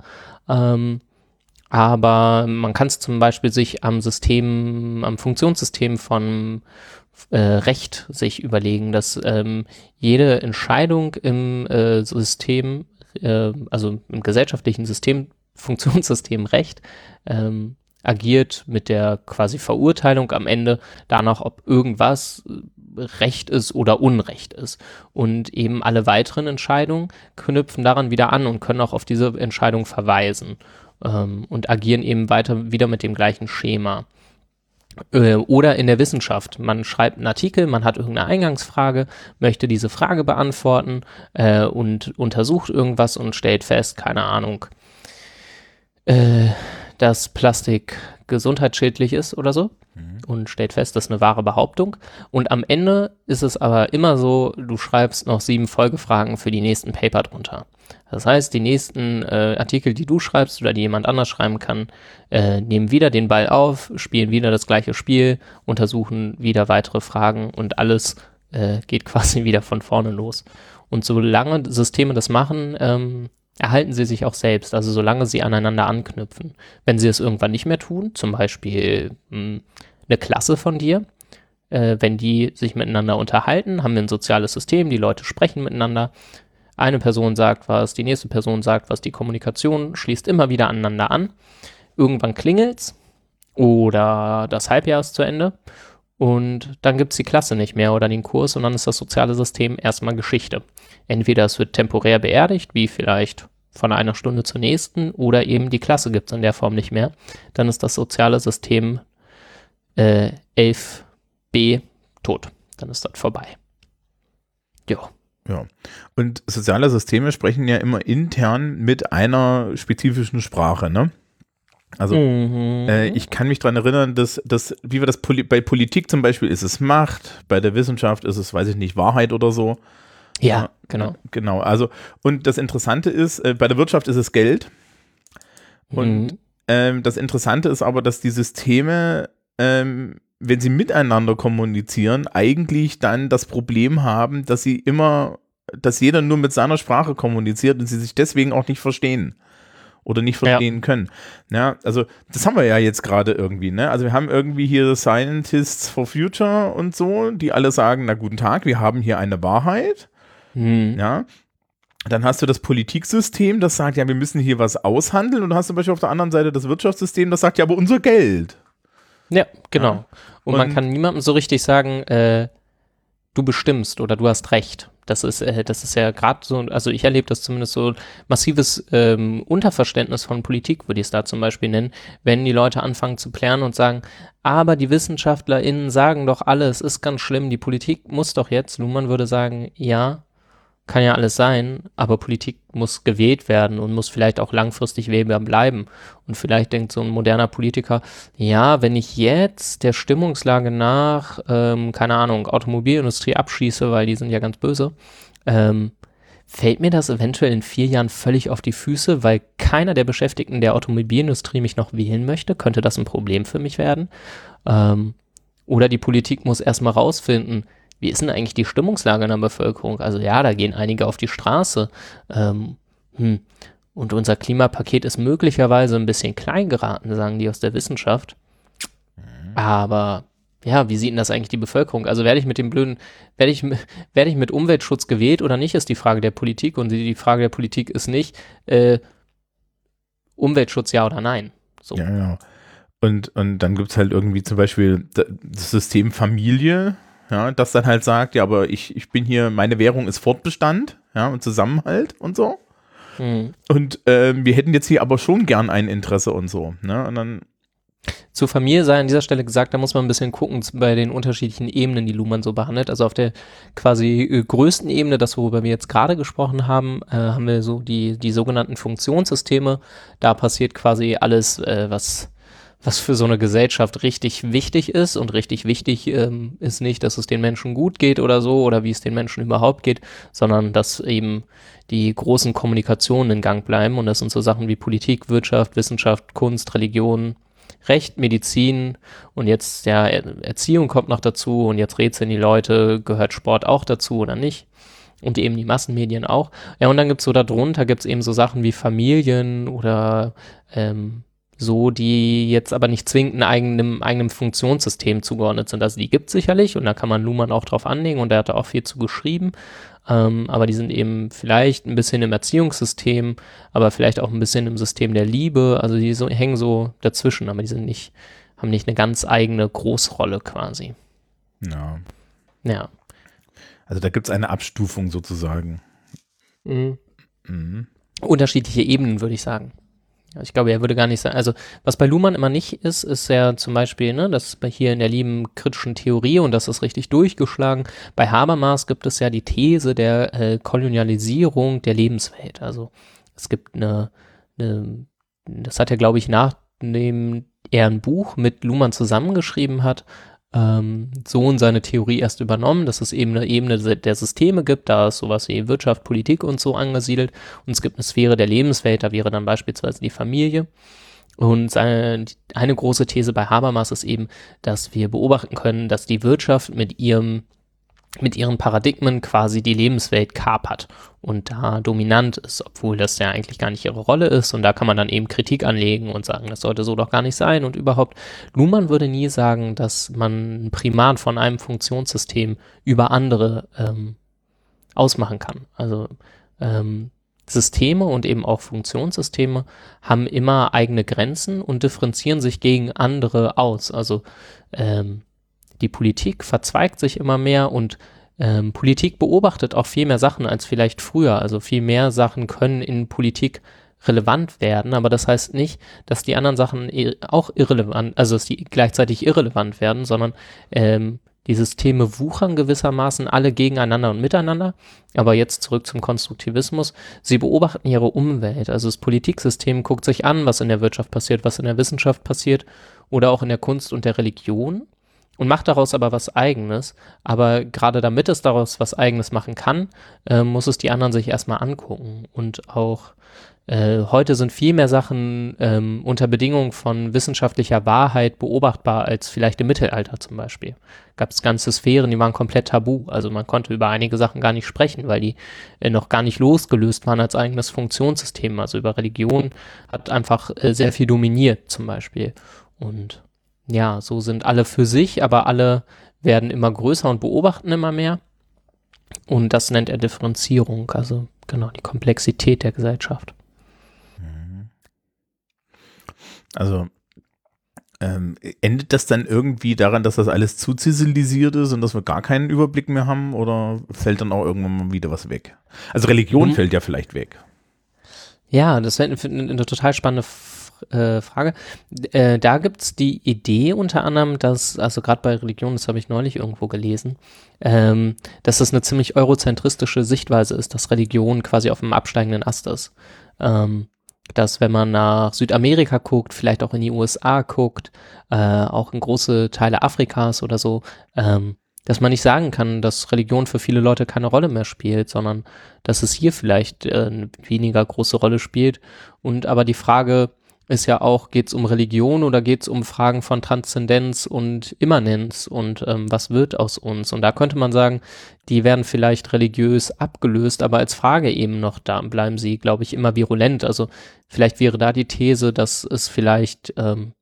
Ähm, aber man kann es zum Beispiel sich am System, am Funktionssystem von äh, Recht sich überlegen, dass ähm, jede Entscheidung im äh, System, äh, also im gesellschaftlichen System, Funktionssystem Recht, ähm, agiert mit der quasi Verurteilung am Ende danach, ob irgendwas Recht ist oder Unrecht ist. Und eben alle weiteren Entscheidungen knüpfen daran wieder an und können auch auf diese Entscheidung verweisen ähm, und agieren eben weiter wieder mit dem gleichen Schema. Äh, Oder in der Wissenschaft. Man schreibt einen Artikel, man hat irgendeine Eingangsfrage, möchte diese Frage beantworten äh, und untersucht irgendwas und stellt fest, keine Ahnung, äh, dass Plastik gesundheitsschädlich ist oder so und stellt fest, das ist eine wahre Behauptung. Und am Ende ist es aber immer so, du schreibst noch sieben Folgefragen für die nächsten Paper drunter. Das heißt, die nächsten äh, Artikel, die du schreibst oder die jemand anders schreiben kann, äh, nehmen wieder den Ball auf, spielen wieder das gleiche Spiel, untersuchen wieder weitere Fragen und alles äh, geht quasi wieder von vorne los. Und solange Systeme das machen, ähm, erhalten sie sich auch selbst, also solange sie aneinander anknüpfen. Wenn sie es irgendwann nicht mehr tun, zum Beispiel mh, eine Klasse von dir, äh, wenn die sich miteinander unterhalten, haben wir ein soziales System, die Leute sprechen miteinander. Eine Person sagt was, die nächste Person sagt was, die Kommunikation schließt immer wieder aneinander an. Irgendwann klingelt's oder das Halbjahr ist zu Ende und dann gibt's die Klasse nicht mehr oder den Kurs und dann ist das soziale System erstmal Geschichte. Entweder es wird temporär beerdigt, wie vielleicht von einer Stunde zur nächsten, oder eben die Klasse gibt's in der Form nicht mehr. Dann ist das soziale System äh, 11b tot. Dann ist das vorbei. Ja. Ja. Und soziale Systeme sprechen ja immer intern mit einer spezifischen Sprache, ne? Also Mhm. äh, ich kann mich daran erinnern, dass, dass wie wir das Poli bei Politik zum Beispiel ist es Macht, bei der Wissenschaft ist es, weiß ich nicht, Wahrheit oder so. ja, genau. Genau. Also, und das Interessante ist, äh, bei der Wirtschaft ist es Geld. Und Mhm. ähm, das Interessante ist aber, dass die Systeme, ähm, wenn sie miteinander kommunizieren, eigentlich dann das Problem haben, dass sie immer, dass jeder nur mit seiner Sprache kommuniziert und sie sich deswegen auch nicht verstehen oder nicht Ja. verstehen können. Ja, also das haben wir ja jetzt gerade irgendwie, ne? Also wir haben irgendwie hier Scientists for Future und so, die alle sagen, na guten Tag, wir haben hier eine Wahrheit. Mhm. Ja. Dann hast du das Politiksystem, das sagt, ja, wir müssen hier was aushandeln. Und du hast zum Beispiel auf der anderen Seite das Wirtschaftssystem, das sagt, ja, aber unser Geld. Ja, genau. Und, man Und- kann niemandem so richtig sagen, äh, du bestimmst oder du hast recht. Das ist, äh, das ist ja gerade so, also ich erlebe das zumindest so massives ähm, Unterverständnis von Politik, würde ich es da zum Beispiel nennen, wenn die Leute anfangen zu klären und sagen, aber die WissenschaftlerInnen sagen doch alle, es ist ganz schlimm, die Politik muss doch jetzt, Luhmann würde sagen, ja, kann ja alles sein, aber Politik muss gewählt werden und muss vielleicht auch langfristig wählbar bleiben. Und vielleicht denkt so ein moderner Politiker, ja, wenn ich jetzt der Stimmungslage nach, ähm, keine Ahnung, Automobilindustrie abschieße, weil die sind ja ganz böse, ähm, fällt mir das eventuell in vier Jahren völlig auf die Füße, weil keiner der Beschäftigten der Automobilindustrie mich noch wählen möchte? Könnte das ein Problem für mich werden? Ähm, oder die Politik muss erstmal rausfinden, wie ist denn eigentlich die Stimmungslage in der Bevölkerung? Also ja, da gehen einige auf die Straße. Ähm, hm. Und unser Klimapaket ist möglicherweise ein bisschen klein geraten, sagen die aus der Wissenschaft. Aber ja, wie sieht denn das eigentlich die Bevölkerung? Also werde ich mit dem blöden, werde ich, werde ich mit Umweltschutz gewählt oder nicht, ist die Frage der Politik. Und die, Frage der Politik ist nicht, äh, Umweltschutz ja oder nein. So. Ja, ja. Und, und dann gibt es halt irgendwie zum Beispiel da- das System Familie, ja, das dann halt sagt, ja, aber ich, ich bin hier, meine Währung ist Fortbestand, ja, und Zusammenhalt und so. Hm. Und ähm, wir hätten jetzt hier aber schon gern ein Interesse und so, ne? Und dann, Zur Familie sei an dieser Stelle gesagt, da muss man ein bisschen gucken bei den unterschiedlichen Ebenen, die Luhmann so behandelt. Also auf der quasi äh, größten Ebene, das worüber wir jetzt gerade gesprochen haben, äh, haben wir so die, die sogenannten Funktionssysteme. Da passiert quasi alles, äh, was, was für so eine Gesellschaft richtig wichtig ist. Und richtig wichtig ähm, ist nicht, dass es den Menschen gut geht oder so oder wie es den Menschen überhaupt geht, sondern dass eben die großen Kommunikationen in Gang bleiben. Und das sind so Sachen wie Politik, Wirtschaft, Wissenschaft, Kunst, Religion, Recht, Medizin und jetzt ja Er- Erziehung kommt noch dazu und jetzt rätseln die Leute, gehört Sport auch dazu oder nicht? Und eben die Massenmedien auch. Ja, und dann gibt's so darunter gibt's eben so Sachen wie Familien oder ähm, so, die jetzt aber nicht zwingend einem eigenen, eigenen Funktionssystem zugeordnet sind. Also die gibt's sicherlich und da kann man Luhmann auch drauf anlegen und er hat da auch viel zu geschrieben. Ähm, aber die sind eben vielleicht ein bisschen im Erziehungssystem, aber vielleicht auch ein bisschen im System der Liebe. Also die so, hängen so dazwischen, aber die sind nicht, haben nicht eine ganz eigene Großrolle quasi. ja. Ja. Also da gibt es eine Abstufung sozusagen. Mhm. Mhm. Unterschiedliche Ebenen, würde ich sagen. Ich glaube, er würde gar nicht sagen, also was bei Luhmann immer nicht ist, ist ja zum Beispiel, ne, das bei hier in der lieben kritischen Theorie und das ist richtig durchgeschlagen. Bei Habermas gibt es ja die These der äh, Kolonialisierung der Lebenswelt. Also es gibt eine, eine das hat er, glaube ich, nachdem er ein Buch mit Luhmann zusammengeschrieben hat, ähm, so in seine Theorie erst übernommen, dass es eben eine Ebene der Systeme gibt, da ist sowas wie Wirtschaft, Politik und so angesiedelt und es gibt eine Sphäre der Lebenswelt, da wäre dann beispielsweise die Familie. Und seine, eine große These bei Habermas ist eben, dass wir beobachten können, dass die Wirtschaft mit ihrem mit ihren Paradigmen quasi die Lebenswelt kapert und da dominant ist, obwohl das ja eigentlich gar nicht ihre Rolle ist. Und da kann man dann eben Kritik anlegen und sagen, das sollte so doch gar nicht sein. Und überhaupt, Luhmann würde nie sagen, dass man ein Primat von einem Funktionssystem über andere ähm, ausmachen kann. Also ähm, Systeme und eben auch Funktionssysteme haben immer eigene Grenzen und differenzieren sich gegen andere aus. Also ähm, die Politik verzweigt sich immer mehr und ähm, Politik beobachtet auch viel mehr Sachen als vielleicht früher. Also viel mehr Sachen können in Politik relevant werden, aber das heißt nicht, dass die anderen Sachen auch irrelevant, also dass die gleichzeitig irrelevant werden, sondern ähm, die Systeme wuchern gewissermaßen alle gegeneinander und miteinander. Aber jetzt zurück zum Konstruktivismus. Sie beobachten ihre Umwelt. Also das Politiksystem guckt sich an, was in der Wirtschaft passiert, was in der Wissenschaft passiert oder auch in der Kunst und der Religion und macht daraus aber was Eigenes. Aber gerade damit es daraus was Eigenes machen kann, äh, muss es die anderen sich erstmal angucken. Und auch äh, heute sind viel mehr Sachen ähm, unter Bedingungen von wissenschaftlicher Wahrheit beobachtbar als vielleicht im Mittelalter zum Beispiel. Gab es ganze Sphären, die waren komplett tabu. Also man konnte über einige Sachen gar nicht sprechen, weil die äh, noch gar nicht losgelöst waren als eigenes Funktionssystem. Also über Religion hat einfach äh, sehr viel dominiert zum Beispiel. Und ja, so sind alle für sich, aber alle werden immer größer und beobachten immer mehr. Und das nennt er Differenzierung, also genau die Komplexität der Gesellschaft. Also ähm, endet das dann irgendwie daran, dass das alles zu zivilisiert ist und dass wir gar keinen Überblick mehr haben oder fällt dann auch irgendwann mal wieder was weg? Also Religion mhm. fällt ja vielleicht weg. Ja, das wäre eine, eine total spannende äh, Frage. Äh, da gibt es die Idee unter anderem, dass, also gerade bei Religion, das habe ich neulich irgendwo gelesen, ähm, dass das eine ziemlich eurozentristische Sichtweise ist, dass Religion quasi auf dem absteigenden Ast ist. Ähm, dass wenn man nach Südamerika guckt, vielleicht auch in die USA guckt, äh, auch in große Teile Afrikas oder so, ähm, dass man nicht sagen kann, dass Religion für viele Leute keine Rolle mehr spielt, sondern dass es hier vielleicht äh, eine weniger große Rolle spielt. Und aber die Frage, ist ja auch, geht es um Religion oder geht es um Fragen von Transzendenz und Immanenz und ähm, was wird aus uns? Und da könnte man sagen, die werden vielleicht religiös abgelöst, aber als Frage eben noch da bleiben sie, glaube ich, immer virulent. Also vielleicht wäre da die These, dass es vielleicht ähm,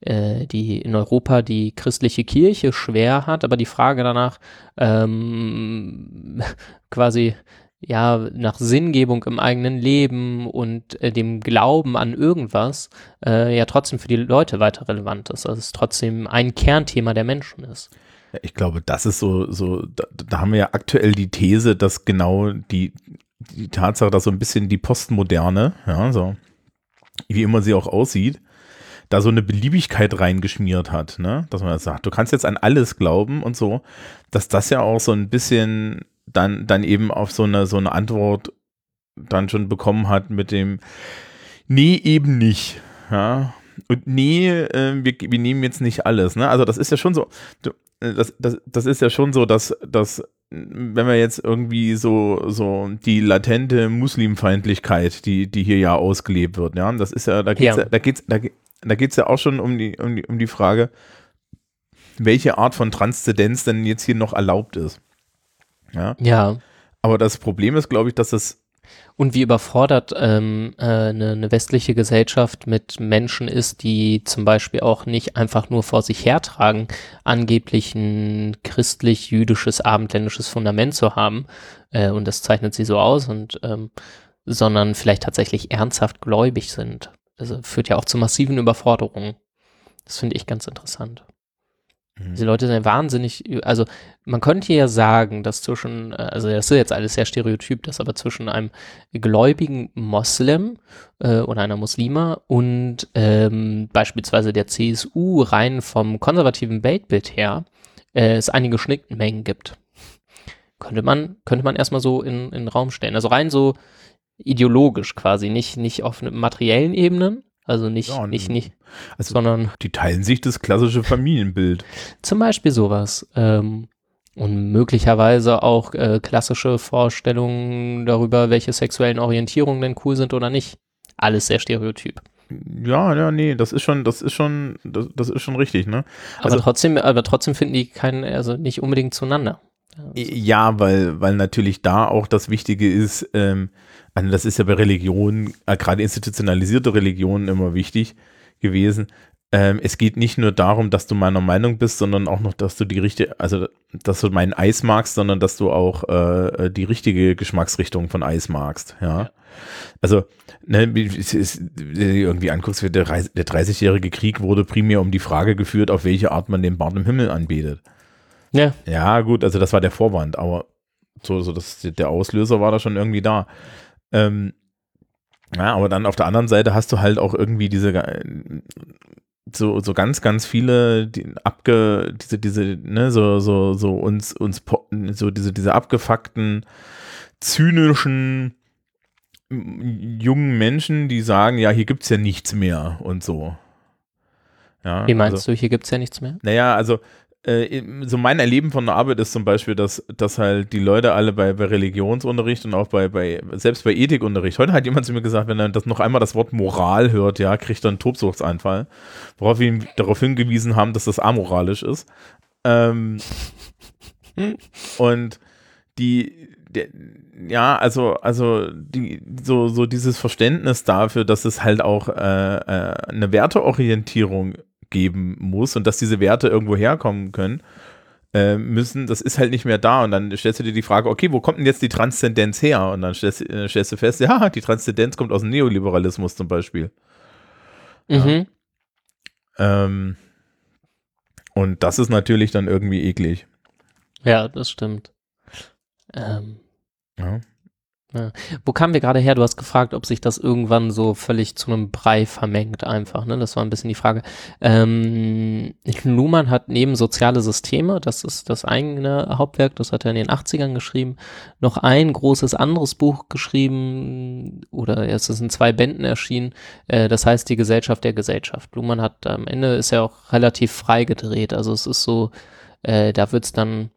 äh, die in Europa die christliche Kirche schwer hat, aber die Frage danach ähm, quasi ja, nach Sinngebung im eigenen Leben und äh, dem Glauben an irgendwas äh, ja trotzdem für die Leute weiter relevant ist. Also es trotzdem ein Kernthema der Menschen ist. Ich glaube, das ist so, so, da, da haben wir ja aktuell die These, dass genau die, die Tatsache, dass so ein bisschen die Postmoderne, ja, so, wie immer sie auch aussieht, da so eine Beliebigkeit reingeschmiert hat, ne? Dass man sagt, du kannst jetzt an alles glauben und so, dass das ja auch so ein bisschen dann, dann eben auf so eine, so eine Antwort dann schon bekommen hat mit dem, nee, eben nicht. Ja. Und nee, äh, wir, wir nehmen jetzt nicht alles. Ne? Also das ist ja schon so, äh, das, das, das ist ja schon so, dass, dass wenn wir jetzt irgendwie so, so die latente Muslimfeindlichkeit, die, die hier ja ausgelebt wird, ja, das ist ja, da geht's ja, ja da geht's, da, da geht's ja auch schon um die, um die, um die Frage, welche Art von Transzendenz denn jetzt hier noch erlaubt ist. Ja. ja. Aber das Problem ist, glaube ich, dass es und wie überfordert ähm, äh, eine, eine, westliche Gesellschaft mit Menschen ist, die zum Beispiel auch nicht einfach nur vor sich hertragen, angeblich ein christlich-jüdisches, abendländisches Fundament zu haben. Äh, und das zeichnet sie so aus und ähm, sondern vielleicht tatsächlich ernsthaft gläubig sind. Also führt ja auch zu massiven Überforderungen. Das finde ich ganz interessant. Mhm. Diese Leute sind wahnsinnig, also man könnte ja sagen, dass zwischen, äh, also das ist jetzt alles sehr stereotyp, dass aber zwischen einem gläubigen Moslem äh, oder einer Muslima und ähm, beispielsweise der CSU rein vom konservativen Weltbild her äh, es einige Schnittmengen gibt. Könnte man, könnte man erstmal so in, in den Raum stellen. Also rein so ideologisch quasi, nicht, nicht auf materiellen Ebenen, also nicht, ja, nicht, nicht, also sondern. Die teilen sich das klassische Familienbild. Zum Beispiel sowas. Ähm, und möglicherweise auch äh, klassische Vorstellungen darüber, welche sexuellen Orientierungen denn cool sind oder nicht. Alles sehr stereotyp. Ja, ja, nee, das ist schon, das ist schon, das, das ist schon richtig, ne? Also, aber trotzdem, aber trotzdem finden die keinen, also nicht unbedingt zueinander. Ja, weil, weil natürlich da auch das Wichtige ist, ähm, also das ist ja bei Religionen, äh, gerade institutionalisierte Religionen immer wichtig gewesen. Ähm, es geht nicht nur darum, dass du meiner Meinung bist, sondern auch noch, dass du die richtige, also dass du mein Eis magst, sondern dass du auch äh, die richtige Geschmacksrichtung von Eis magst. Ja. ja. Also, ne, irgendwie anguckst, der, der 30-jährige Krieg wurde primär um die Frage geführt, auf welche Art man den Bart im Himmel anbetet. Ja. Ja, gut, also das war der Vorwand, aber so, so das, der Auslöser war da schon irgendwie da. Ähm, ja, aber dann auf der anderen Seite hast du halt auch irgendwie diese, so, so ganz, ganz viele, die abge, diese, diese, ne, so, so, so uns, uns, so diese, diese abgefuckten, zynischen, jungen Menschen, die sagen, ja, hier gibt's ja nichts mehr und so. Ja, Wie meinst also, du, hier gibt es ja nichts mehr? Naja, also so mein Erleben von der Arbeit ist zum Beispiel, dass, dass halt die Leute alle bei, bei Religionsunterricht und auch bei, bei, selbst bei Ethikunterricht, heute hat jemand zu mir gesagt, wenn er das noch einmal das Wort Moral hört, ja, kriegt er einen Tobsuchtsanfall, worauf wir ihm darauf hingewiesen haben, dass das amoralisch ist. Ähm, und die, der, ja, also, also die, so, so dieses Verständnis dafür, dass es halt auch äh, äh, eine Werteorientierung geben muss und dass diese Werte irgendwo herkommen können, äh, müssen, das ist halt nicht mehr da. Und dann stellst du dir die Frage, okay, wo kommt denn jetzt die Transzendenz her? Und dann stellst, äh, stellst du fest, ja, die Transzendenz kommt aus dem Neoliberalismus zum Beispiel. Ja. Mhm. Ähm, und das ist natürlich dann irgendwie eklig. Ja, das stimmt. Ähm, Ja. Wo kamen wir gerade her? Du hast gefragt, ob sich das irgendwann so völlig zu einem Brei vermengt einfach. Ne? Das war ein bisschen die Frage. Ähm, Luhmann hat neben Soziale Systeme, das ist das eigene Hauptwerk, das hat er in den 80ern geschrieben, noch ein großes anderes Buch geschrieben oder es ist in zwei Bänden erschienen, äh, das heißt Die Gesellschaft der Gesellschaft. Luhmann hat am Ende ist ja auch relativ frei gedreht, also es ist so, äh, da wird's dann,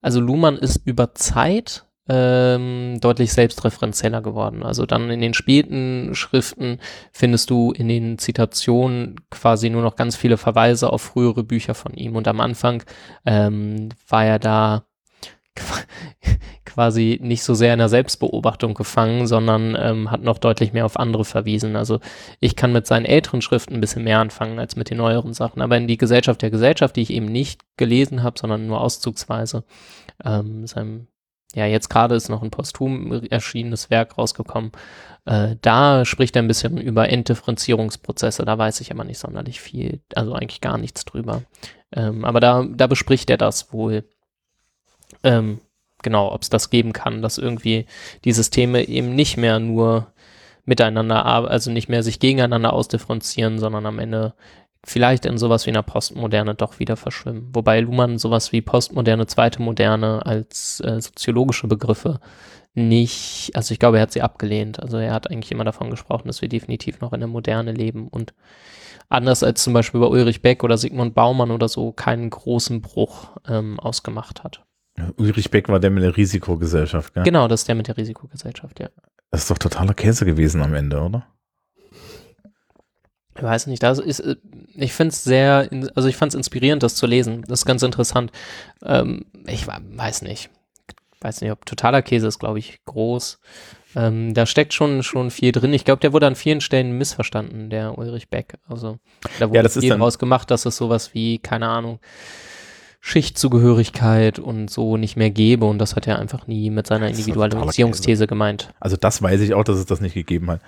also Luhmann ist über Zeit ähm, deutlich selbstreferenzieller geworden. Also dann in den späten Schriften findest du in den Zitationen quasi nur noch ganz viele Verweise auf frühere Bücher von ihm. Und am Anfang ähm, war er da qu- quasi nicht so sehr in der Selbstbeobachtung gefangen, sondern ähm, hat noch deutlich mehr auf andere verwiesen. Also ich kann mit seinen älteren Schriften ein bisschen mehr anfangen als mit den neueren Sachen. Aber in die Gesellschaft der Gesellschaft, die ich eben nicht gelesen habe, sondern nur auszugsweise, ähm, seinem ja, jetzt gerade ist noch ein posthum erschienenes Werk rausgekommen. Äh, da spricht er ein bisschen über Entdifferenzierungsprozesse. Da weiß ich aber nicht sonderlich viel, also eigentlich gar nichts drüber. Ähm, aber da, da bespricht er das wohl. Ähm, genau, ob es das geben kann, dass irgendwie die Systeme eben nicht mehr nur miteinander, also nicht mehr sich gegeneinander ausdifferenzieren, sondern am Ende vielleicht in sowas wie einer Postmoderne doch wieder verschwimmen. Wobei Luhmann sowas wie Postmoderne, zweite Moderne als äh, soziologische Begriffe nicht, also ich glaube, er hat sie abgelehnt. Also er hat eigentlich immer davon gesprochen, dass wir definitiv noch in der Moderne leben und anders als zum Beispiel bei Ulrich Beck oder Sigmund Baumann oder so keinen großen Bruch ähm, ausgemacht hat. Ulrich Beck war der mit der Risikogesellschaft, gell? Genau, das ist der mit der Risikogesellschaft, ja. Das ist doch totaler Käse gewesen am Ende, oder? Ich weiß nicht, das ist, äh, ich finde es sehr, also ich fand es inspirierend, das zu lesen. Das ist ganz interessant. Ähm, ich weiß nicht. Weiß nicht, ob totaler Käse ist, glaube ich, groß. Ähm, da steckt schon, schon viel drin. Ich glaube, der wurde an vielen Stellen missverstanden, der Ulrich Beck. Also da wurde das ist dann- draus gemacht, dass es sowas wie, keine Ahnung, Schichtzugehörigkeit und so nicht mehr gäbe. Und das hat er einfach nie mit seiner Individualisierungsthese gemeint. Also das weiß ich auch, dass es das nicht gegeben hat.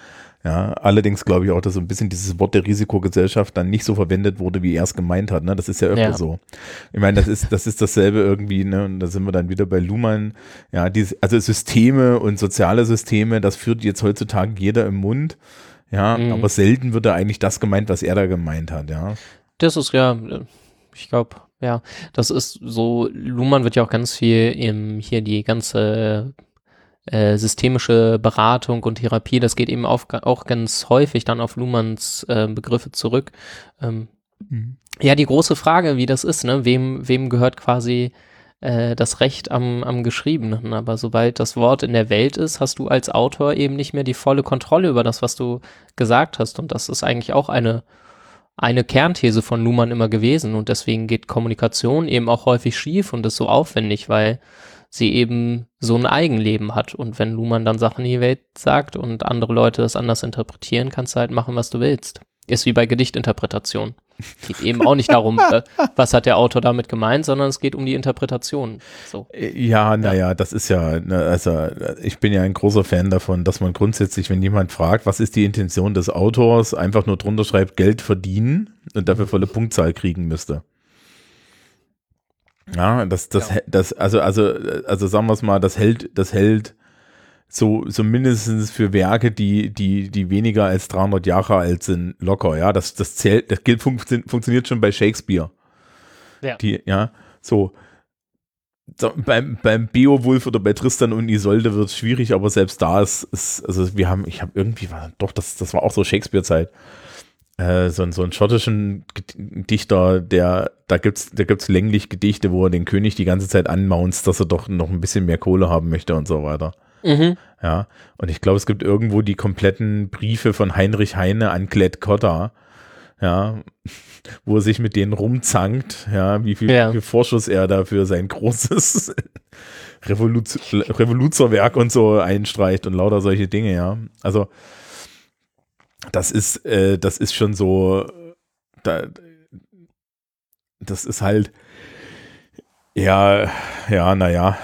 Ja, allerdings glaube ich auch, dass so ein bisschen dieses Wort der Risikogesellschaft dann nicht so verwendet wurde, wie er es gemeint hat. Ne? Das ist ja öfter Ja. so. Ich meine, das ist, das ist dasselbe irgendwie, ne? Und da sind wir dann wieder bei Luhmann. Ja, diese, also Systeme und soziale Systeme, das führt jetzt heutzutage jeder im Mund. Ja, Mhm. aber selten wird da eigentlich das gemeint, was er da gemeint hat, ja. Das ist ja, äh, ich glaube, ja, das ist so, Luhmann wird ja auch ganz viel im, hier die ganze äh, systemische Beratung und Therapie, das geht eben auf, auch ganz häufig dann auf Luhmanns äh, Begriffe zurück. Ähm, ja, die große Frage, wie das ist, ne? Wem, wem gehört quasi äh, das Recht am, am Geschriebenen? Aber sobald das Wort in der Welt ist, hast du als Autor eben nicht mehr die volle Kontrolle über das, was du gesagt hast. Und das ist eigentlich auch eine, eine Kernthese von Luhmann immer gewesen. Und deswegen geht Kommunikation eben auch häufig schief und ist so aufwendig, weil sie eben so ein Eigenleben hat. Und wenn Luhmann dann Sachen in die Welt sagt und andere Leute das anders interpretieren, kannst du halt machen, was du willst. Ist wie bei Gedichtinterpretation. Geht eben auch nicht darum, äh, was hat der Autor damit gemeint, sondern es geht um die Interpretation. So. Ja, naja, das ist ja, ne, also ich bin ja ein großer Fan davon, dass man grundsätzlich, wenn jemand fragt, was ist die Intention des Autors, einfach nur drunter schreibt, Geld verdienen und dafür volle Punktzahl kriegen müsste. Ja, das, das, das, also, also, also sagen wir es mal, das hält, das hält so, so mindestens für Werke, die, die, die weniger als 300 Jahre alt sind, locker, ja. Das, das zählt, das gilt, funktio funktioniert schon bei Shakespeare. Ja. Die, ja, so. so beim, beim Beowulf oder bei Tristan und Isolde wird es schwierig, aber selbst da ist, ist also wir haben, ich habe irgendwie, war, doch, das, das war auch so Shakespeare-Zeit. Äh, so, so einen schottischen Dichter, der, da gibt's, da gibt's länglich Gedichte, wo er den König die ganze Zeit anmaunzt, dass er doch noch ein bisschen mehr Kohle haben möchte und so weiter. Mhm. Ja, und ich glaube, es gibt irgendwo die kompletten Briefe von Heinrich Heine an Klett Cotta, ja, wo er sich mit denen rumzankt, ja, wie viel, Ja. wie viel Vorschuss er da für sein großes Revolution, Revoluzerwerk und so einstreicht und lauter solche Dinge, ja. Also, das ist, äh, das ist schon so, da, das ist halt, ja, ja, naja,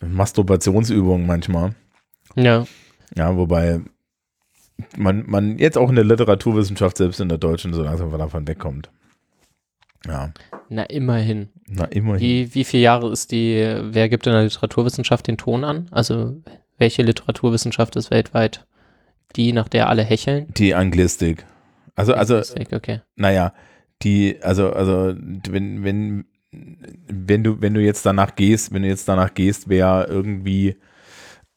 Masturbationsübung manchmal. Ja. Ja, wobei man, man jetzt auch in der Literaturwissenschaft, selbst in der deutschen, so langsam davon wegkommt. Ja, Na, immerhin. na immerhin. Wie, wie viele Jahre ist die, wer gibt in der Literaturwissenschaft den Ton an? Also, welche Literaturwissenschaft ist weltweit die, nach der alle hecheln? Die Anglistik. Also, also, okay. naja, die, also, also, wenn, wenn, wenn du, wenn du jetzt danach gehst, wenn du jetzt danach gehst, wer irgendwie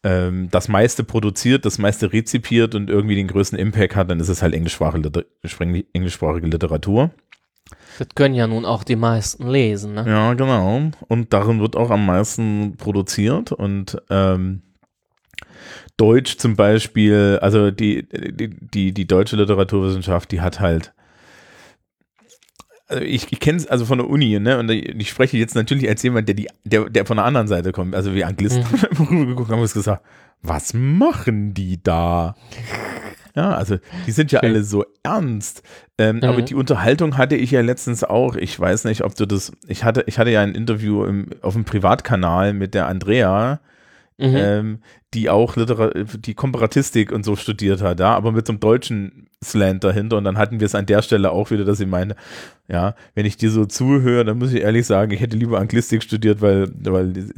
ähm, das meiste produziert, das meiste rezipiert und irgendwie den größten Impact hat, dann ist es halt englischsprachige, Liter- englischsprachige Literatur. Das können ja nun auch die meisten lesen, ne? Ja, genau. Und darin wird auch am meisten produziert und ähm, Deutsch zum Beispiel, also die, die, die, die deutsche Literaturwissenschaft, die hat halt, also ich, ich kenne es also von der Uni, ne? Und ich spreche jetzt natürlich als jemand, der die, der, der von der anderen Seite kommt. Also wir Anglisten haben rübergeguckt, haben uns gesagt, was machen die da? Ja, also die sind ja Schön. alle so ernst. Ähm, Mhm. Aber die Unterhaltung hatte ich ja letztens auch. Ich weiß nicht, ob du das. Ich hatte, ich hatte ja ein Interview im, auf dem Privatkanal mit der Andrea, Mhm. ähm, die auch Litera die Komparatistik und so studiert hat, ja, aber mit so einem deutschen Slant dahinter. Und dann hatten wir es an der Stelle auch wieder, dass sie meinte, ja, wenn ich dir so zuhöre, dann muss ich ehrlich sagen, ich hätte lieber Anglistik studiert, weil, weil die-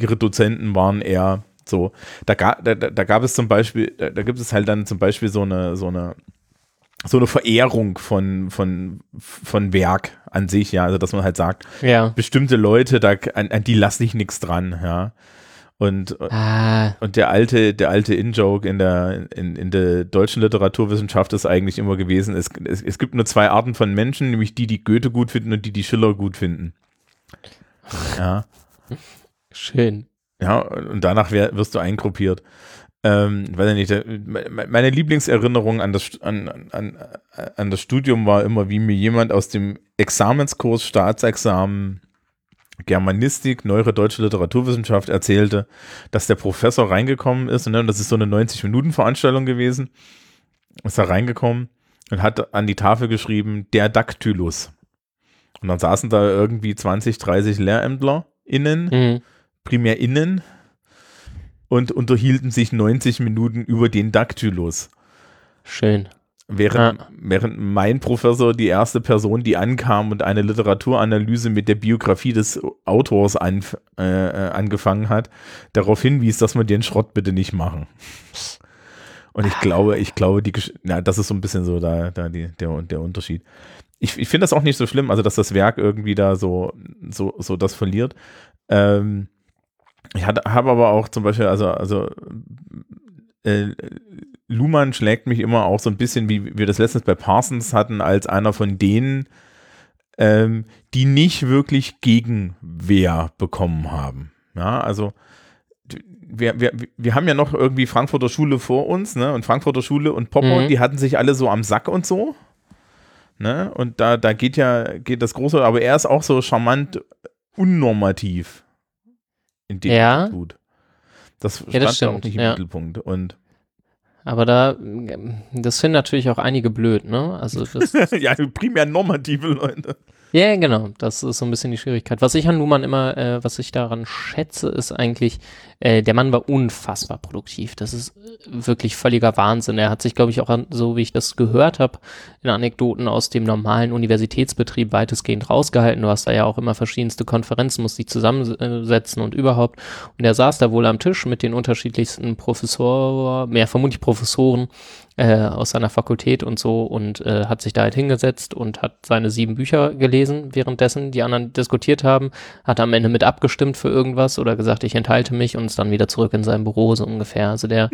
ihre Dozenten waren eher so. Da, ga, da da gab es zum Beispiel, da, da gibt es halt dann zum Beispiel so eine, so eine, so eine Verehrung von, von, von Werk an sich, ja, also dass man halt sagt, ja. bestimmte Leute, da, an, an die lasse ich nichts dran, ja. Und, Ah, und der alte, der alte In-Joke in der, in, in der deutschen Literaturwissenschaft ist eigentlich immer gewesen, es, es, es gibt nur zwei Arten von Menschen, nämlich die, die Goethe gut finden und die, die Schiller gut finden. Ja, schön. ja, und danach wär, wirst du eingruppiert. Ähm, weiß ich nicht, meine Lieblingserinnerung an das, an, an, an das Studium war immer, wie mir jemand aus dem Examenskurs Staatsexamen Germanistik, Neuere Deutsche Literaturwissenschaft erzählte, dass der Professor reingekommen ist, ne, und das ist so eine 90-Minuten-Veranstaltung gewesen, ist da reingekommen und hat an die Tafel geschrieben, der Dactylus. Und dann saßen da irgendwie 20, 30 Lehrämtler innen, Mhm. primär innen, und unterhielten sich 90 Minuten über den Dactylus. Schön. Während, Ja. während mein Professor die erste Person, die ankam und eine Literaturanalyse mit der Biografie des Autors an, äh, äh, angefangen hat, darauf hinwies, dass man den Schrott bitte nicht machen. Und ich glaube, ich glaube, die, na, das ist so ein bisschen so da, da die, der, der Unterschied. Ich, ich finde das auch nicht so schlimm, also dass das Werk irgendwie da so, so, so das verliert. Ähm, ich habe aber auch zum Beispiel, also, also äh, Luhmann schlägt mich immer auch so ein bisschen, wie wir das letztens bei Parsons hatten, als einer von denen, ähm, die nicht wirklich Gegenwehr bekommen haben. Ja, also wir, wir, wir haben ja noch irgendwie Frankfurter Schule vor uns, ne? Und Frankfurter Schule und Popper, Mhm. die hatten sich alle so am Sack und so. Ne? Und da, da geht ja, geht das große, aber er ist auch so charmant unnormativ. In dem Ja. er tut. Das stand das ja auch stimmt, nicht im ja. Mittelpunkt. Und Aber da, ähm, das finden natürlich auch einige blöd, ne? Also das, ja, primär normative Leute. Ja, yeah, genau. Das ist so ein bisschen die Schwierigkeit. Was ich an Luhmann immer, äh, was ich daran schätze, ist eigentlich, äh, der Mann war unfassbar produktiv. Das ist äh, wirklich völliger Wahnsinn. Er hat sich, glaube ich, auch so wie ich das gehört habe, in Anekdoten aus dem normalen Universitätsbetrieb weitestgehend rausgehalten. Du hast da ja auch immer verschiedenste Konferenzen, musst dich zusammensetzen und überhaupt. Und er saß da wohl am Tisch mit den unterschiedlichsten Professoren, mehr vermutlich Professoren äh, aus seiner Fakultät und so und äh, hat sich da halt hingesetzt und hat seine sieben Bücher gelesen, währenddessen die anderen diskutiert haben, hat am Ende mit abgestimmt für irgendwas oder gesagt, ich enthalte mich und ist dann wieder zurück in sein Büro, so ungefähr. Also der,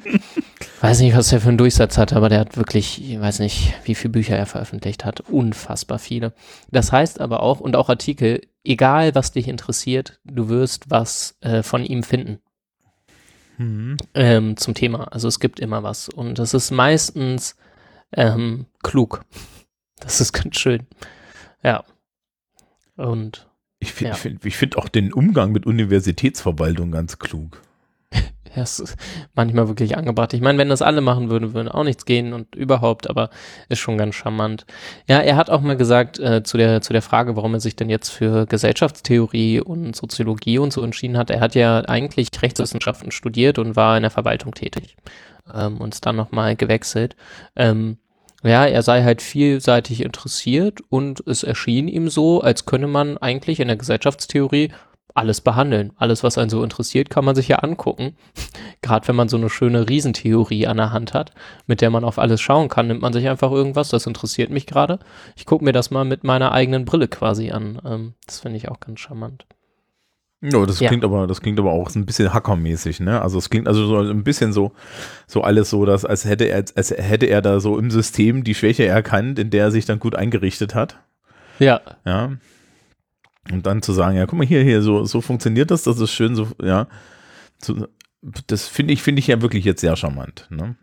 weiß nicht, was er für einen Durchsatz hat, aber der hat wirklich, ich weiß nicht, wie viele Bücher er veröffentlicht hat, unfassbar viele. Das heißt aber auch, und auch Artikel, egal was dich interessiert, du wirst was äh, von ihm finden mhm. ähm, zum Thema. Also es gibt immer was. Und das ist meistens ähm, klug. Das ist ganz schön. Ja. Und ich finde ja. find, find auch den Umgang mit Universitätsverwaltung ganz klug. Ja, es ist manchmal wirklich angebracht. Ich meine, wenn das alle machen würden, würde auch nichts gehen und überhaupt, aber ist schon ganz charmant. Ja, er hat auch mal gesagt, äh, zu, der, zu der Frage, warum er sich denn jetzt für Gesellschaftstheorie und Soziologie und so entschieden hat. Er hat ja eigentlich Rechtswissenschaften studiert und war in der Verwaltung tätig ähm, und ist dann nochmal gewechselt. Ähm, ja, er sei halt vielseitig interessiert und es erschien ihm so, als könne man eigentlich in der Gesellschaftstheorie alles behandeln. Alles, was einen so interessiert, kann man sich ja angucken. Gerade wenn man so eine schöne Riesentheorie an der Hand hat, mit der man auf alles schauen kann, nimmt man sich einfach irgendwas, das interessiert mich gerade. Ich gucke mir das mal mit meiner eigenen Brille quasi an. Ähm, das finde ich auch ganz charmant. Ja, das ja. klingt aber, das klingt aber auch ein bisschen hackermäßig, ne? Also es klingt also so ein bisschen so, so alles so, dass als hätte er, als hätte er da so im System die Schwäche erkannt, in der er sich dann gut eingerichtet hat. Ja. Ja. Und dann zu sagen, ja, guck mal hier, hier, so, so funktioniert das, das ist schön, so, ja. Zu, das finde ich, finde ich ja wirklich jetzt sehr charmant, ne?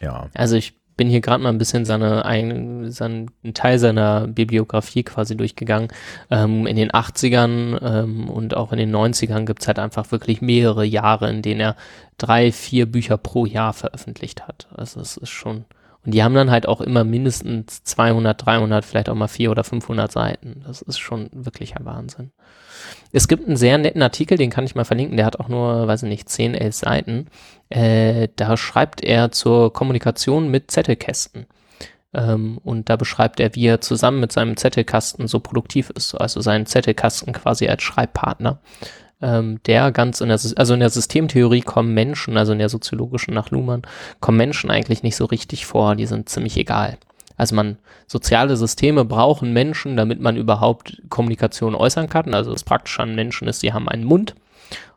Ja. Also ich bin hier gerade mal ein bisschen seine, ein, seinen Teil seiner Bibliografie quasi durchgegangen. Ähm, in den 80ern ähm, und auch in den 90ern gibt es halt einfach wirklich mehrere Jahre, in denen er drei, vier Bücher pro Jahr veröffentlicht hat. Also es ist schon und die haben dann halt auch immer mindestens 200, 300, vielleicht auch mal 400 oder 500 Seiten. Das ist schon wirklich ein Wahnsinn. Es gibt einen sehr netten Artikel, den kann ich mal verlinken, der hat auch nur, weiß ich nicht, 10, 11 Seiten. Äh, da schreibt er zur Kommunikation mit Zettelkästen. Ähm, und da beschreibt er, wie er zusammen mit seinem Zettelkasten so produktiv ist. Also seinen Zettelkasten quasi als Schreibpartner ähm, der ganz in der, also in der Systemtheorie kommen Menschen, also in der soziologischen nach Luhmann, kommen Menschen eigentlich nicht so richtig vor, die sind ziemlich egal. Also man, soziale Systeme brauchen Menschen, damit man überhaupt Kommunikation äußern kann. Also das Praktische an Menschen ist, sie haben einen Mund,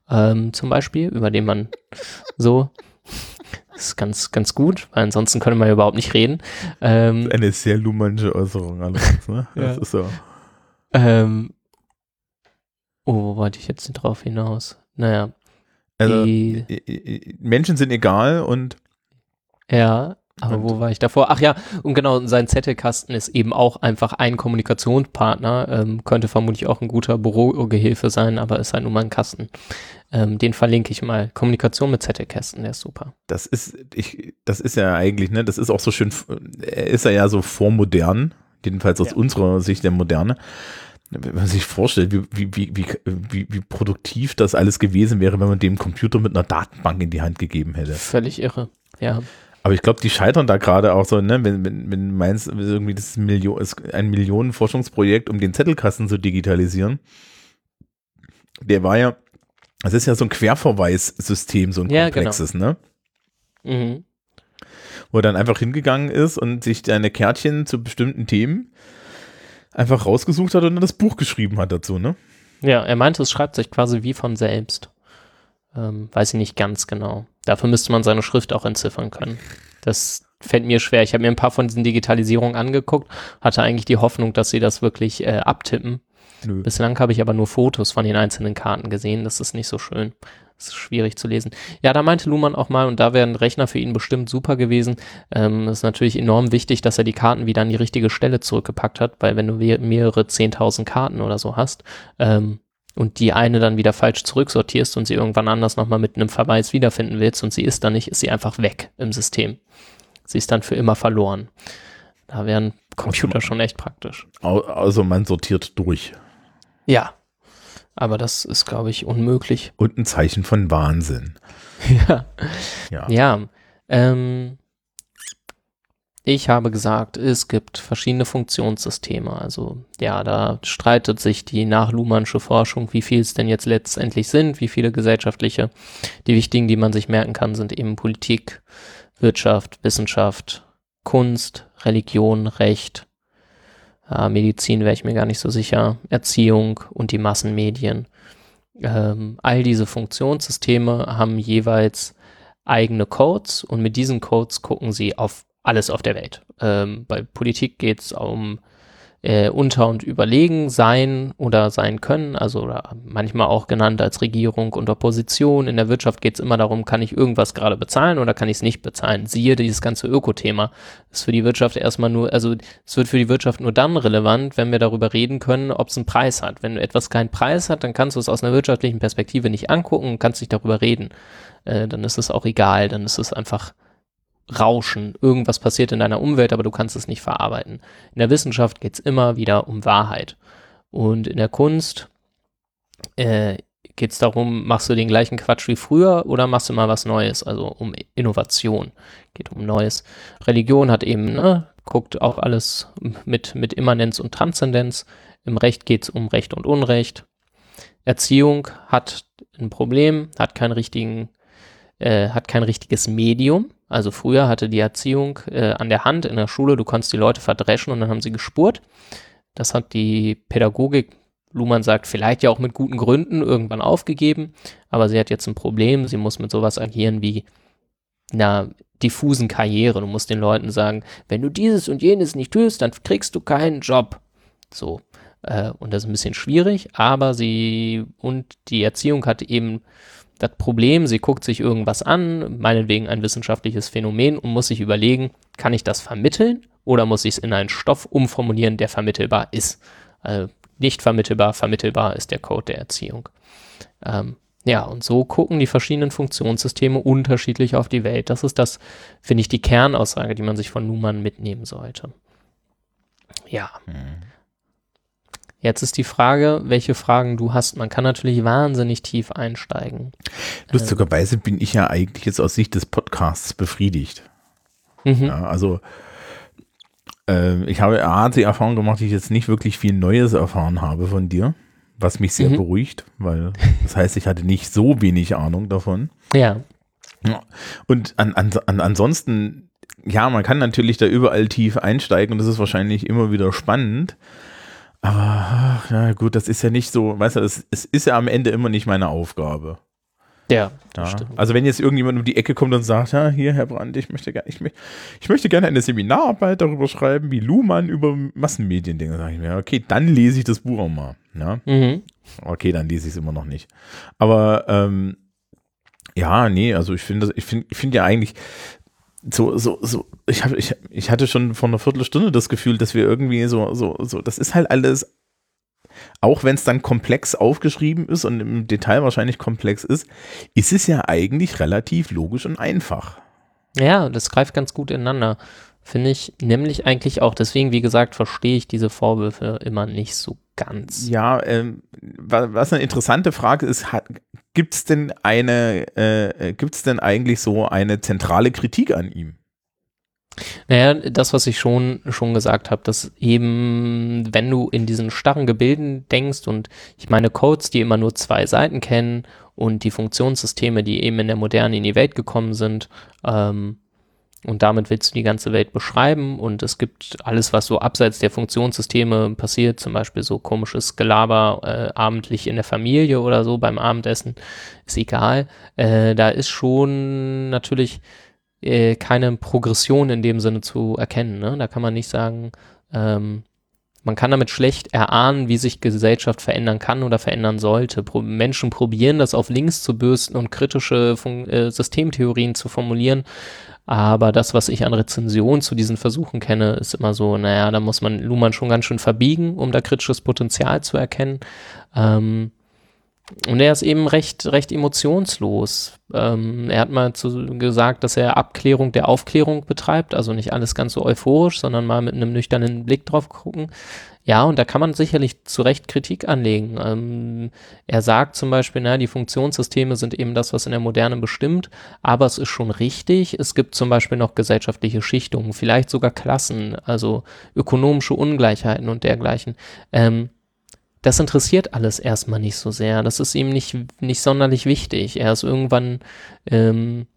ähm, zum Beispiel, über den man so, das ist ganz, ganz gut, weil ansonsten könnte man überhaupt nicht reden. Ähm, Eine sehr luhmannsche Äußerung allerdings, ne? Das ja. ist so. Ähm, Oh, wo wollte ich jetzt drauf hinaus? Naja. Also, die, Menschen sind egal und. Ja, aber wo war ich davor? Ach ja, und genau, sein Zettelkasten ist eben auch einfach ein Kommunikationspartner. Ähm, könnte vermutlich auch ein guter Bürogehilfe sein, aber ist halt nur mal ein Kasten. Ähm, den verlinke ich mal. Kommunikation mit Zettelkästen, der ist super. Das ist, ich, das ist ja eigentlich, ne, das ist auch so schön, ist er ja so vormodern, jedenfalls aus ja. unserer Sicht der Moderne wenn man sich vorstellt, wie, wie, wie, wie, wie produktiv das alles gewesen wäre, wenn man dem Computer mit einer Datenbank in die Hand gegeben hätte. Völlig irre, ja. Aber ich glaube, die scheitern da gerade auch so, ne, wenn, wenn, wenn meinst, irgendwie das Million, ist ein Millionenforschungsprojekt, um den Zettelkasten zu digitalisieren. Der war ja, das ist ja so ein Querverweissystem, so ein ja, genau. komplexes, genau. ne? Mhm. Wo er dann einfach hingegangen ist und sich deine Kärtchen zu bestimmten Themen einfach rausgesucht hat und dann das Buch geschrieben hat dazu, ne? Ja, er meinte, es schreibt sich quasi wie von selbst. Ähm, weiß ich nicht ganz genau. Dafür müsste man seine Schrift auch entziffern können. Das fällt mir schwer. Ich habe mir ein paar von diesen Digitalisierungen angeguckt, hatte eigentlich die Hoffnung, dass sie das wirklich äh, abtippen. Nö. Bislang habe ich aber nur Fotos von den einzelnen Karten gesehen. Das ist nicht so schön. Das ist schwierig zu lesen. Ja, da meinte Luhmann auch mal, und da wäre ein Rechner für ihn bestimmt super gewesen. Ähm, ist natürlich enorm wichtig, dass er die Karten wieder an die richtige Stelle zurückgepackt hat, weil wenn du mehrere 10.000 Karten oder so hast, ähm, und die eine dann wieder falsch zurücksortierst und sie irgendwann anders nochmal mit einem Verweis wiederfinden willst und sie ist dann nicht, ist sie einfach weg im System. Sie ist dann für immer verloren. Da wären Computer schon echt praktisch. Also man sortiert durch. Ja. Aber das ist, glaube ich, unmöglich. Und ein Zeichen von Wahnsinn. ja. Ja. Ja. Ähm, ich habe gesagt, es gibt verschiedene Funktionssysteme. Also ja, da streitet sich die nach-Luhmannsche Forschung, wie viel es denn jetzt letztendlich sind, wie viele gesellschaftliche. Die wichtigen, die man sich merken kann, sind eben Politik, Wirtschaft, Wissenschaft, Kunst, Religion, Recht, äh, Medizin wäre ich mir gar nicht so sicher, Erziehung und die Massenmedien. Ähm, all diese Funktionssysteme haben jeweils eigene Codes und mit diesen Codes gucken sie auf alles auf der Welt. Ähm, bei Politik geht es um äh, unter- und überlegen sein oder sein können, also manchmal auch genannt als Regierung und Opposition. In der Wirtschaft geht es immer darum, kann ich irgendwas gerade bezahlen oder kann ich es nicht bezahlen. Siehe dieses ganze Ökothema. Ist für die Wirtschaft erstmal nur, also es wird für die Wirtschaft nur dann relevant, wenn wir darüber reden können, ob es einen Preis hat. Wenn etwas keinen Preis hat, dann kannst du es aus einer wirtschaftlichen Perspektive nicht angucken und kannst nicht darüber reden. Äh, dann ist es auch egal, dann ist es einfach Rauschen. Irgendwas passiert in deiner Umwelt, aber du kannst es nicht verarbeiten. In der Wissenschaft geht es immer wieder um Wahrheit. Und in der Kunst äh, geht es darum, machst du den gleichen Quatsch wie früher oder machst du mal was Neues? Also um Innovation. Geht um Neues. Religion hat eben, ne, guckt auch alles mit, mit Immanenz und Transzendenz. Im Recht geht es um Recht und Unrecht. Erziehung hat ein Problem, hat keinen richtigen, äh, hat kein richtiges Medium. Also früher hatte die Erziehung äh, an der Hand in der Schule, du konntest die Leute verdreschen und dann haben sie gespurt. Das hat die Pädagogik, Luhmann sagt, vielleicht ja auch mit guten Gründen irgendwann aufgegeben, aber sie hat jetzt ein Problem, sie muss mit sowas agieren wie einer diffusen Karriere. Du musst den Leuten sagen, wenn du dieses und jenes nicht tust, dann kriegst du keinen Job. So. Äh, und das ist ein bisschen schwierig, aber sie und die Erziehung hat eben das Problem, sie guckt sich irgendwas an, meinetwegen ein wissenschaftliches Phänomen und muss sich überlegen, kann ich das vermitteln oder muss ich es in einen Stoff umformulieren, der vermittelbar ist. Also nicht vermittelbar, vermittelbar ist der Code der Erziehung. Ähm, ja, und so gucken die verschiedenen Funktionssysteme unterschiedlich auf die Welt. Das ist das, finde ich, die Kernaussage, die man sich von Luhmann mitnehmen sollte. Ja. Jetzt ist die Frage, welche Fragen du hast. Man kann natürlich wahnsinnig tief einsteigen. Lustigerweise bin ich ja eigentlich jetzt aus Sicht des Podcasts befriedigt. Mhm. Ja, also äh, ich habe A, die Erfahrung gemacht, dass ich jetzt nicht wirklich viel Neues erfahren habe von dir, was mich sehr Mhm. beruhigt, weil das heißt, ich hatte nicht so wenig Ahnung davon. Ja. Ja. Und an, an, an, ansonsten, ja, man kann natürlich da überall tief einsteigen und das ist wahrscheinlich immer wieder spannend. Aber ach, ja gut, das ist ja nicht so, weißt du, es, es ist ja am Ende immer nicht meine Aufgabe. Ja, das Ja. stimmt. Also wenn jetzt irgendjemand um die Ecke kommt und sagt, ja, hier, Herr Brandt, ich möchte gerne, ich, ich möchte gerne eine Seminararbeit darüber schreiben, wie Luhmann über Massenmedien denkt, sage ich mir, okay, dann lese ich das Buch auch mal. Ja? Mhm. Okay, dann lese ich es immer noch nicht. Aber ähm, ja, nee, also ich finde, ich finde, ich finde ja eigentlich so, so, so, ich habe, ich, ich hatte schon vor einer Viertelstunde das Gefühl, dass wir irgendwie so, so, so, das ist halt alles, auch wenn es dann komplex aufgeschrieben ist und im Detail wahrscheinlich komplex ist, ist es ja eigentlich relativ logisch und einfach. Ja, das greift ganz gut ineinander. Finde ich nämlich eigentlich auch. Deswegen, wie gesagt, verstehe ich diese Vorwürfe immer nicht so ganz. Ja, ähm, wa- was eine interessante Frage ist, gibt es denn eine, äh, gibt es denn eigentlich so eine zentrale Kritik an ihm? Naja, das, was ich schon, schon gesagt habe, dass eben, wenn du in diesen starren Gebilden denkst und ich meine Codes, die immer nur zwei Seiten kennen und die Funktionssysteme, die eben in der Moderne in die Welt gekommen sind, ähm, und damit willst du die ganze Welt beschreiben und es gibt alles, was so abseits der Funktionssysteme passiert, zum Beispiel so komisches Gelaber äh, abendlich in der Familie oder so beim Abendessen, ist egal. Äh, da ist schon natürlich äh, keine Progression in dem Sinne zu erkennen. Ne? Da kann man nicht sagen, ähm, man kann damit schlecht erahnen, wie sich Gesellschaft verändern kann oder verändern sollte. Pro Menschen probieren das auf links zu bürsten und kritische Fun äh, Systemtheorien zu formulieren. Aber das, was ich an Rezensionen zu diesen Versuchen kenne, ist immer so, naja, da muss man Luhmann schon ganz schön verbiegen, um da kritisches Potenzial zu erkennen. Ähm, und er ist eben recht, recht emotionslos. Ähm, er hat mal zu, gesagt, dass er Abklärung der Aufklärung betreibt, also nicht alles ganz so euphorisch, sondern mal mit einem nüchternen Blick drauf gucken. Ja, und da kann man sicherlich zu Recht Kritik anlegen. Ähm, er sagt zum Beispiel, na, die Funktionssysteme sind eben das, was in der Moderne bestimmt, aber es ist schon richtig. Es gibt zum Beispiel noch gesellschaftliche Schichtungen, vielleicht sogar Klassen, also ökonomische Ungleichheiten und dergleichen. Ähm, das interessiert alles erstmal nicht so sehr. Das ist ihm nicht, nicht sonderlich wichtig. Er ist irgendwann, ähm,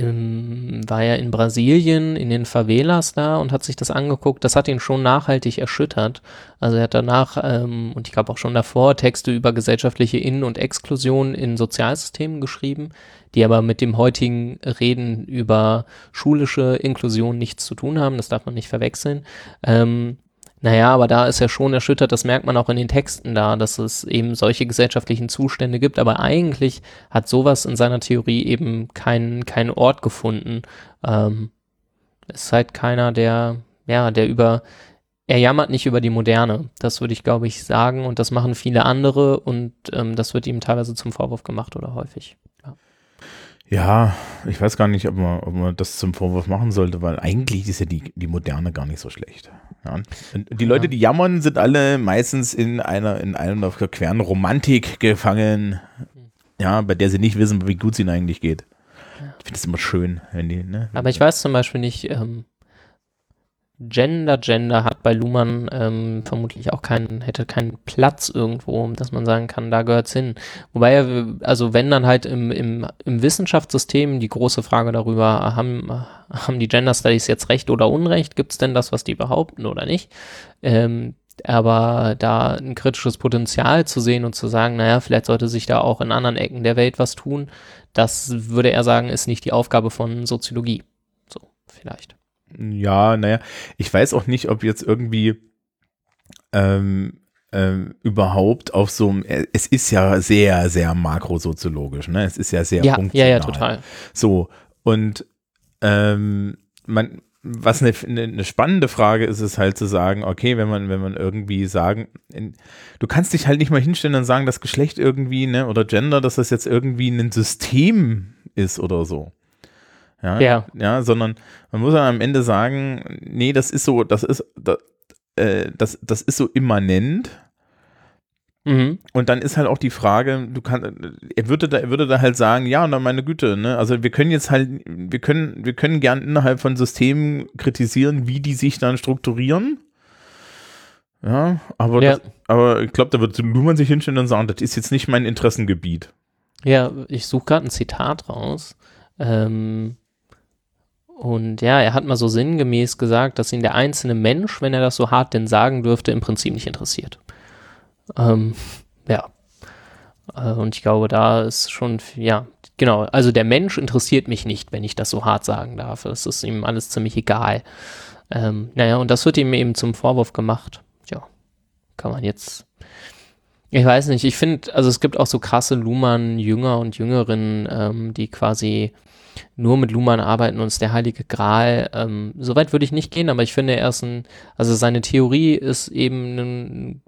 ähm, war ja in Brasilien, in den Favelas da und hat sich das angeguckt. Das hat ihn schon nachhaltig erschüttert. Also er hat danach, ähm, und ich glaube auch schon davor, Texte über gesellschaftliche In- und Exklusion in Sozialsystemen geschrieben, die aber mit dem heutigen Reden über schulische Inklusion nichts zu tun haben. Das darf man nicht verwechseln. Ähm, naja, aber da ist er schon erschüttert, das merkt man auch in den Texten da, dass es eben solche gesellschaftlichen Zustände gibt, aber eigentlich hat sowas in seiner Theorie eben keinen keinen Ort gefunden. Ähm, ist halt keiner, der, ja, der über, er jammert nicht über die Moderne, das würde ich glaube ich sagen und das machen viele andere und ähm, das wird ihm teilweise zum Vorwurf gemacht oder häufig. Ja, ich weiß gar nicht, ob man, ob man das zum Vorwurf machen sollte, weil eigentlich ist ja die, die Moderne gar nicht so schlecht. Ja. Die Leute, die jammern, sind alle meistens in einer, in einer queren Romantik gefangen, ja, bei der sie nicht wissen, wie gut es ihnen eigentlich geht. Ich finde es immer schön, wenn die, ne? Aber ich weiß zum Beispiel nicht, ähm, Gender, Gender hat bei Luhmann ähm, vermutlich auch keinen, hätte keinen Platz irgendwo, dass man sagen kann, da gehört's hin. Wobei er, also wenn dann halt im, im, im Wissenschaftssystem die große Frage darüber, haben, haben die Gender Studies jetzt Recht oder Unrecht? Gibt's denn das, was die behaupten oder nicht? Ähm, aber da ein kritisches Potenzial zu sehen und zu sagen, naja, vielleicht sollte sich da auch in anderen Ecken der Welt was tun, das würde er sagen, ist nicht die Aufgabe von Soziologie. So, vielleicht. Ja, naja, ich weiß auch nicht, ob jetzt irgendwie ähm, ähm, überhaupt auf so einem, äh, es ist ja sehr, sehr makrosoziologisch, ne? Es ist ja sehr ja, funktional. Ja, ja, total. So, und ähm, man, was eine, eine, spannende Frage ist, ist halt zu sagen, okay, wenn man, wenn man irgendwie sagen, du kannst dich halt nicht mal hinstellen und sagen, dass Geschlecht irgendwie, ne, oder Gender, dass das jetzt irgendwie ein System ist oder so. Ja, ja. ja, sondern man muss dann am Ende sagen, nee, das ist so, das ist, das, äh, das, das ist so immanent. Mhm. Und dann ist halt auch die Frage, du kannst, er würde da, er würde da halt sagen, ja, na meine Güte, ne, also wir können jetzt halt, wir können, wir können gern innerhalb von Systemen kritisieren, wie die sich dann strukturieren. Ja, aber, Ja. Das, aber ich glaube, da wird Luhmann sich hinstellen und sagen, das ist jetzt nicht mein Interessengebiet. Ja, ich suche gerade ein Zitat raus. Ähm, und ja, er hat mal so sinngemäß gesagt, dass ihn der einzelne Mensch, wenn er das so hart denn sagen dürfte, im Prinzip nicht interessiert. Ähm, ja. Äh, Und ich glaube, da ist schon, ja, genau. Also der Mensch interessiert mich nicht, wenn ich das so hart sagen darf. Es ist ihm alles ziemlich egal. Ähm, naja, und das wird ihm eben zum Vorwurf gemacht. Ja, kann man jetzt. Ich weiß nicht, ich finde, also es gibt auch so krasse Luhmann-Jünger und Jüngerinnen, ähm, die quasi nur mit Luhmann arbeiten und ist der heilige Gral. Ähm, Soweit würde ich nicht gehen, aber ich finde, er ist ein, also seine Theorie ist eben ein,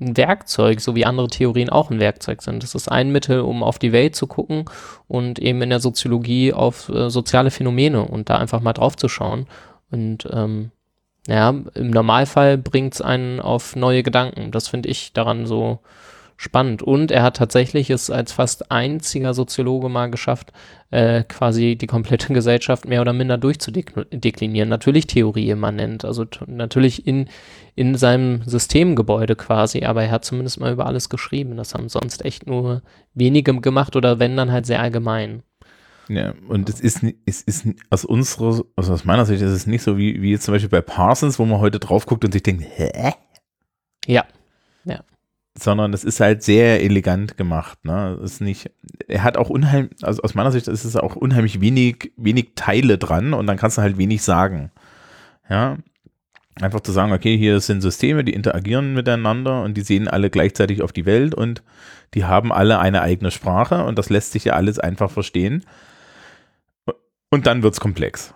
ein Werkzeug, so wie andere Theorien auch ein Werkzeug sind. Das ist ein Mittel, um auf die Welt zu gucken und eben in der Soziologie auf äh, soziale Phänomene und da einfach mal drauf zu schauen. Und ähm, ja, im Normalfall bringt es einen auf neue Gedanken. Das finde ich daran so spannend. Und er hat tatsächlich es als fast einziger Soziologe mal geschafft, äh, quasi die komplette Gesellschaft mehr oder minder durchzudeklinieren. Natürlich Theorie immanent, also natürlich in, in seinem Systemgebäude quasi, aber er hat zumindest mal über alles geschrieben. Das haben sonst echt nur wenige gemacht oder wenn dann halt sehr allgemein. Ja, und es ist, es ist aus unserer, also aus meiner Sicht ist es nicht so wie, wie jetzt zum Beispiel bei Parsons, wo man heute drauf guckt und sich denkt, hä? Ja, Sondern es ist halt sehr elegant gemacht, ne? Es ist nicht, er hat auch unheimlich, also aus meiner Sicht ist es auch unheimlich wenig, wenig Teile dran und dann kannst du halt wenig sagen. Ja. Einfach zu sagen, okay, hier sind Systeme, die interagieren miteinander und die sehen alle gleichzeitig auf die Welt und die haben alle eine eigene Sprache und das lässt sich ja alles einfach verstehen. Und dann wird's komplex.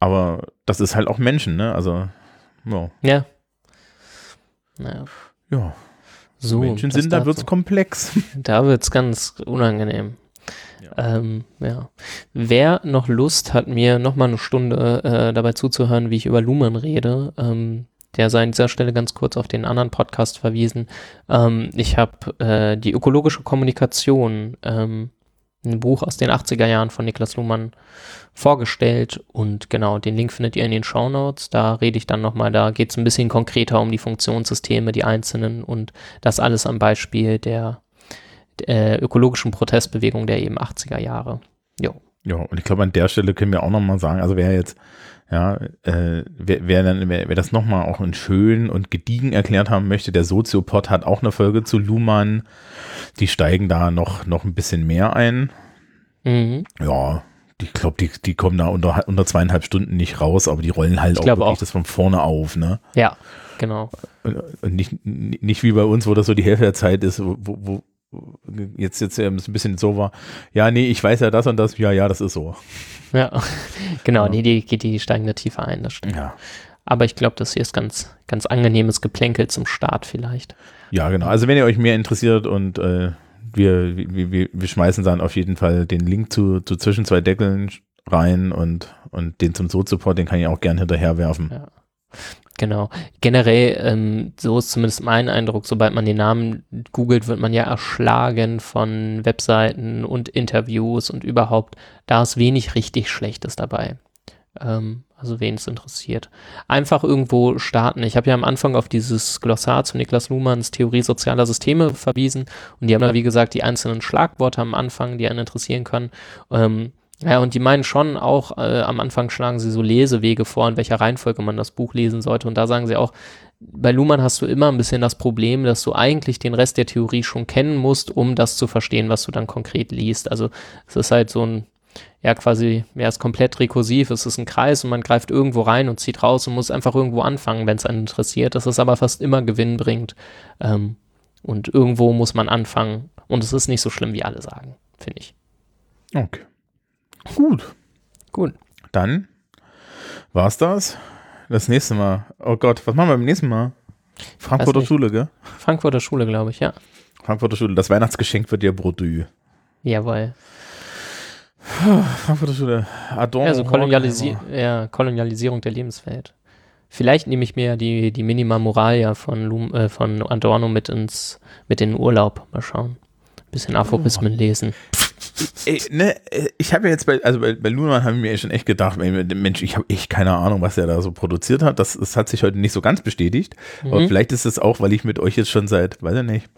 Aber das ist halt auch Menschen, ne? Also, ja. ja. Naja. ja. So, Menschen sind, da dazu. wird's komplex. Da wird's ganz unangenehm. Ja. Ähm, ja. Wer noch Lust hat, mir noch mal eine Stunde äh, dabei zuzuhören, wie ich über Lumen rede, ähm, der sei an dieser Stelle ganz kurz auf den anderen Podcast verwiesen. Ähm, ich habe äh, die ökologische Kommunikation, ähm, ein Buch aus den 80er Jahren von Niklas Luhmann vorgestellt und genau, den Link findet ihr in den Show Notes. Da rede ich dann nochmal, da geht es ein bisschen konkreter um die Funktionssysteme, die einzelnen und das alles am Beispiel der äh, ökologischen Protestbewegung der eben 80er Jahre. Jo. Ja, und ich glaube, an der Stelle können wir auch nochmal sagen, also wer jetzt, ja, äh, wer, wer, dann, wer, wer das nochmal auch in schön und gediegen erklärt haben möchte, der Soziopod hat auch eine Folge zu Luhmann. Die steigen da noch, noch ein bisschen mehr ein. Mhm. Ja, ich glaube, die, die kommen da unter, unter zweieinhalb Stunden nicht raus, aber die rollen halt Ich auch wirklich auch. das von vorne auf, ne? Ja, genau. Und, und nicht, nicht wie bei uns, wo das so die Hälfte der Zeit ist, wo, wo jetzt, jetzt ähm, ein bisschen so war, ja, nee, ich weiß ja das und das, ja, ja, das ist so. Ja, genau, Ja. nee, die, die, die steigen da tiefer ein, das stimmt. Ja. Aber ich glaube, das hier ist ganz, ganz angenehmes Geplänkel zum Start vielleicht. Ja, genau. Also wenn ihr euch mehr interessiert und äh, wir, wir, wir, wir schmeißen dann auf jeden Fall den Link zu, zu zwischen zwei Deckeln rein und, und den zum Sozioport, den kann ich auch gern hinterher werfen. Ja. Genau. Generell, ähm, so ist zumindest mein Eindruck, sobald man den Namen googelt, wird man ja erschlagen von Webseiten und Interviews und überhaupt, da ist wenig richtig Schlechtes dabei. Ähm, also wen es interessiert. Einfach irgendwo starten. Ich habe ja am Anfang auf dieses Glossar zu Niklas Luhmanns Theorie sozialer Systeme verwiesen und die haben da, wie gesagt, die einzelnen Schlagworte am Anfang, die einen interessieren können. Ähm, ja, und die meinen schon auch, äh, am Anfang schlagen sie so Lesewege vor, in welcher Reihenfolge man das Buch lesen sollte. Und da sagen sie auch, bei Luhmann hast du immer ein bisschen das Problem, dass du eigentlich den Rest der Theorie schon kennen musst, um das zu verstehen, was du dann konkret liest. Also es ist halt so ein, ja quasi, ja, ist komplett rekursiv, es ist ein Kreis und man greift irgendwo rein und zieht raus und muss einfach irgendwo anfangen, wenn es einen interessiert. Das ist aber fast immer gewinnbringend. Ähm, und irgendwo muss man anfangen. Und es ist nicht so schlimm, wie alle sagen, finde ich. Okay. Gut. Gut. Dann war's das. Das nächste Mal. Oh Gott, was machen wir beim nächsten Mal? Frankfurter. Schule, gell? Frankfurter Schule, glaube ich, ja. Frankfurter Schule. Das Weihnachtsgeschenk wird ja Brodü. Jawohl. Frankfurter Schule. Adorno. Also Kolonialisi ja, Kolonialisierung der Lebenswelt. Vielleicht nehme ich mir die, die Minima Moralia von, Lum, äh, von Adorno mit ins mit in den Urlaub. Mal schauen. Bisschen Aphorismen lesen. Ey, ne, äh, ich habe ja jetzt bei, also bei, bei Luhmann habe ich mir schon echt gedacht, Mensch, ich habe echt keine Ahnung, was er da so produziert hat. Das, das hat sich heute nicht so ganz bestätigt. Aber Mhm. vielleicht ist es auch, weil ich mit euch jetzt schon seit, weiß ich nicht,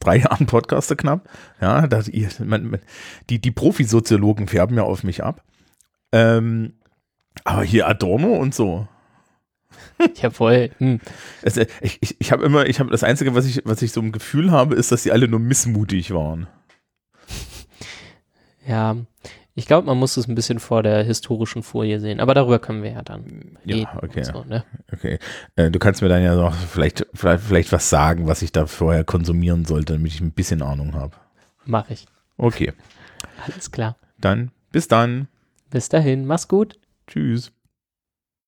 drei Jahren podcaste knapp. Ja, dass ihr, man, man, die, die Profisoziologen färben ja auf mich ab. Ähm, aber hier Adorno und so. Jawohl. Hm. Äh, ich ich, ich habe immer, ich habe das Einzige, was ich, was ich so im Gefühl habe, ist, dass sie alle nur missmutig waren. Ja, ich glaube, man muss es ein bisschen vor der historischen Folie sehen. Aber darüber können wir ja dann Ja, reden. okay. und So, ne? Okay. Äh, du kannst mir dann ja noch vielleicht, vielleicht, vielleicht was sagen, was ich da vorher konsumieren sollte, damit ich ein bisschen Ahnung habe. Mache ich. Okay. Alles klar. Dann bis dann. Bis dahin. Mach's gut. Tschüss.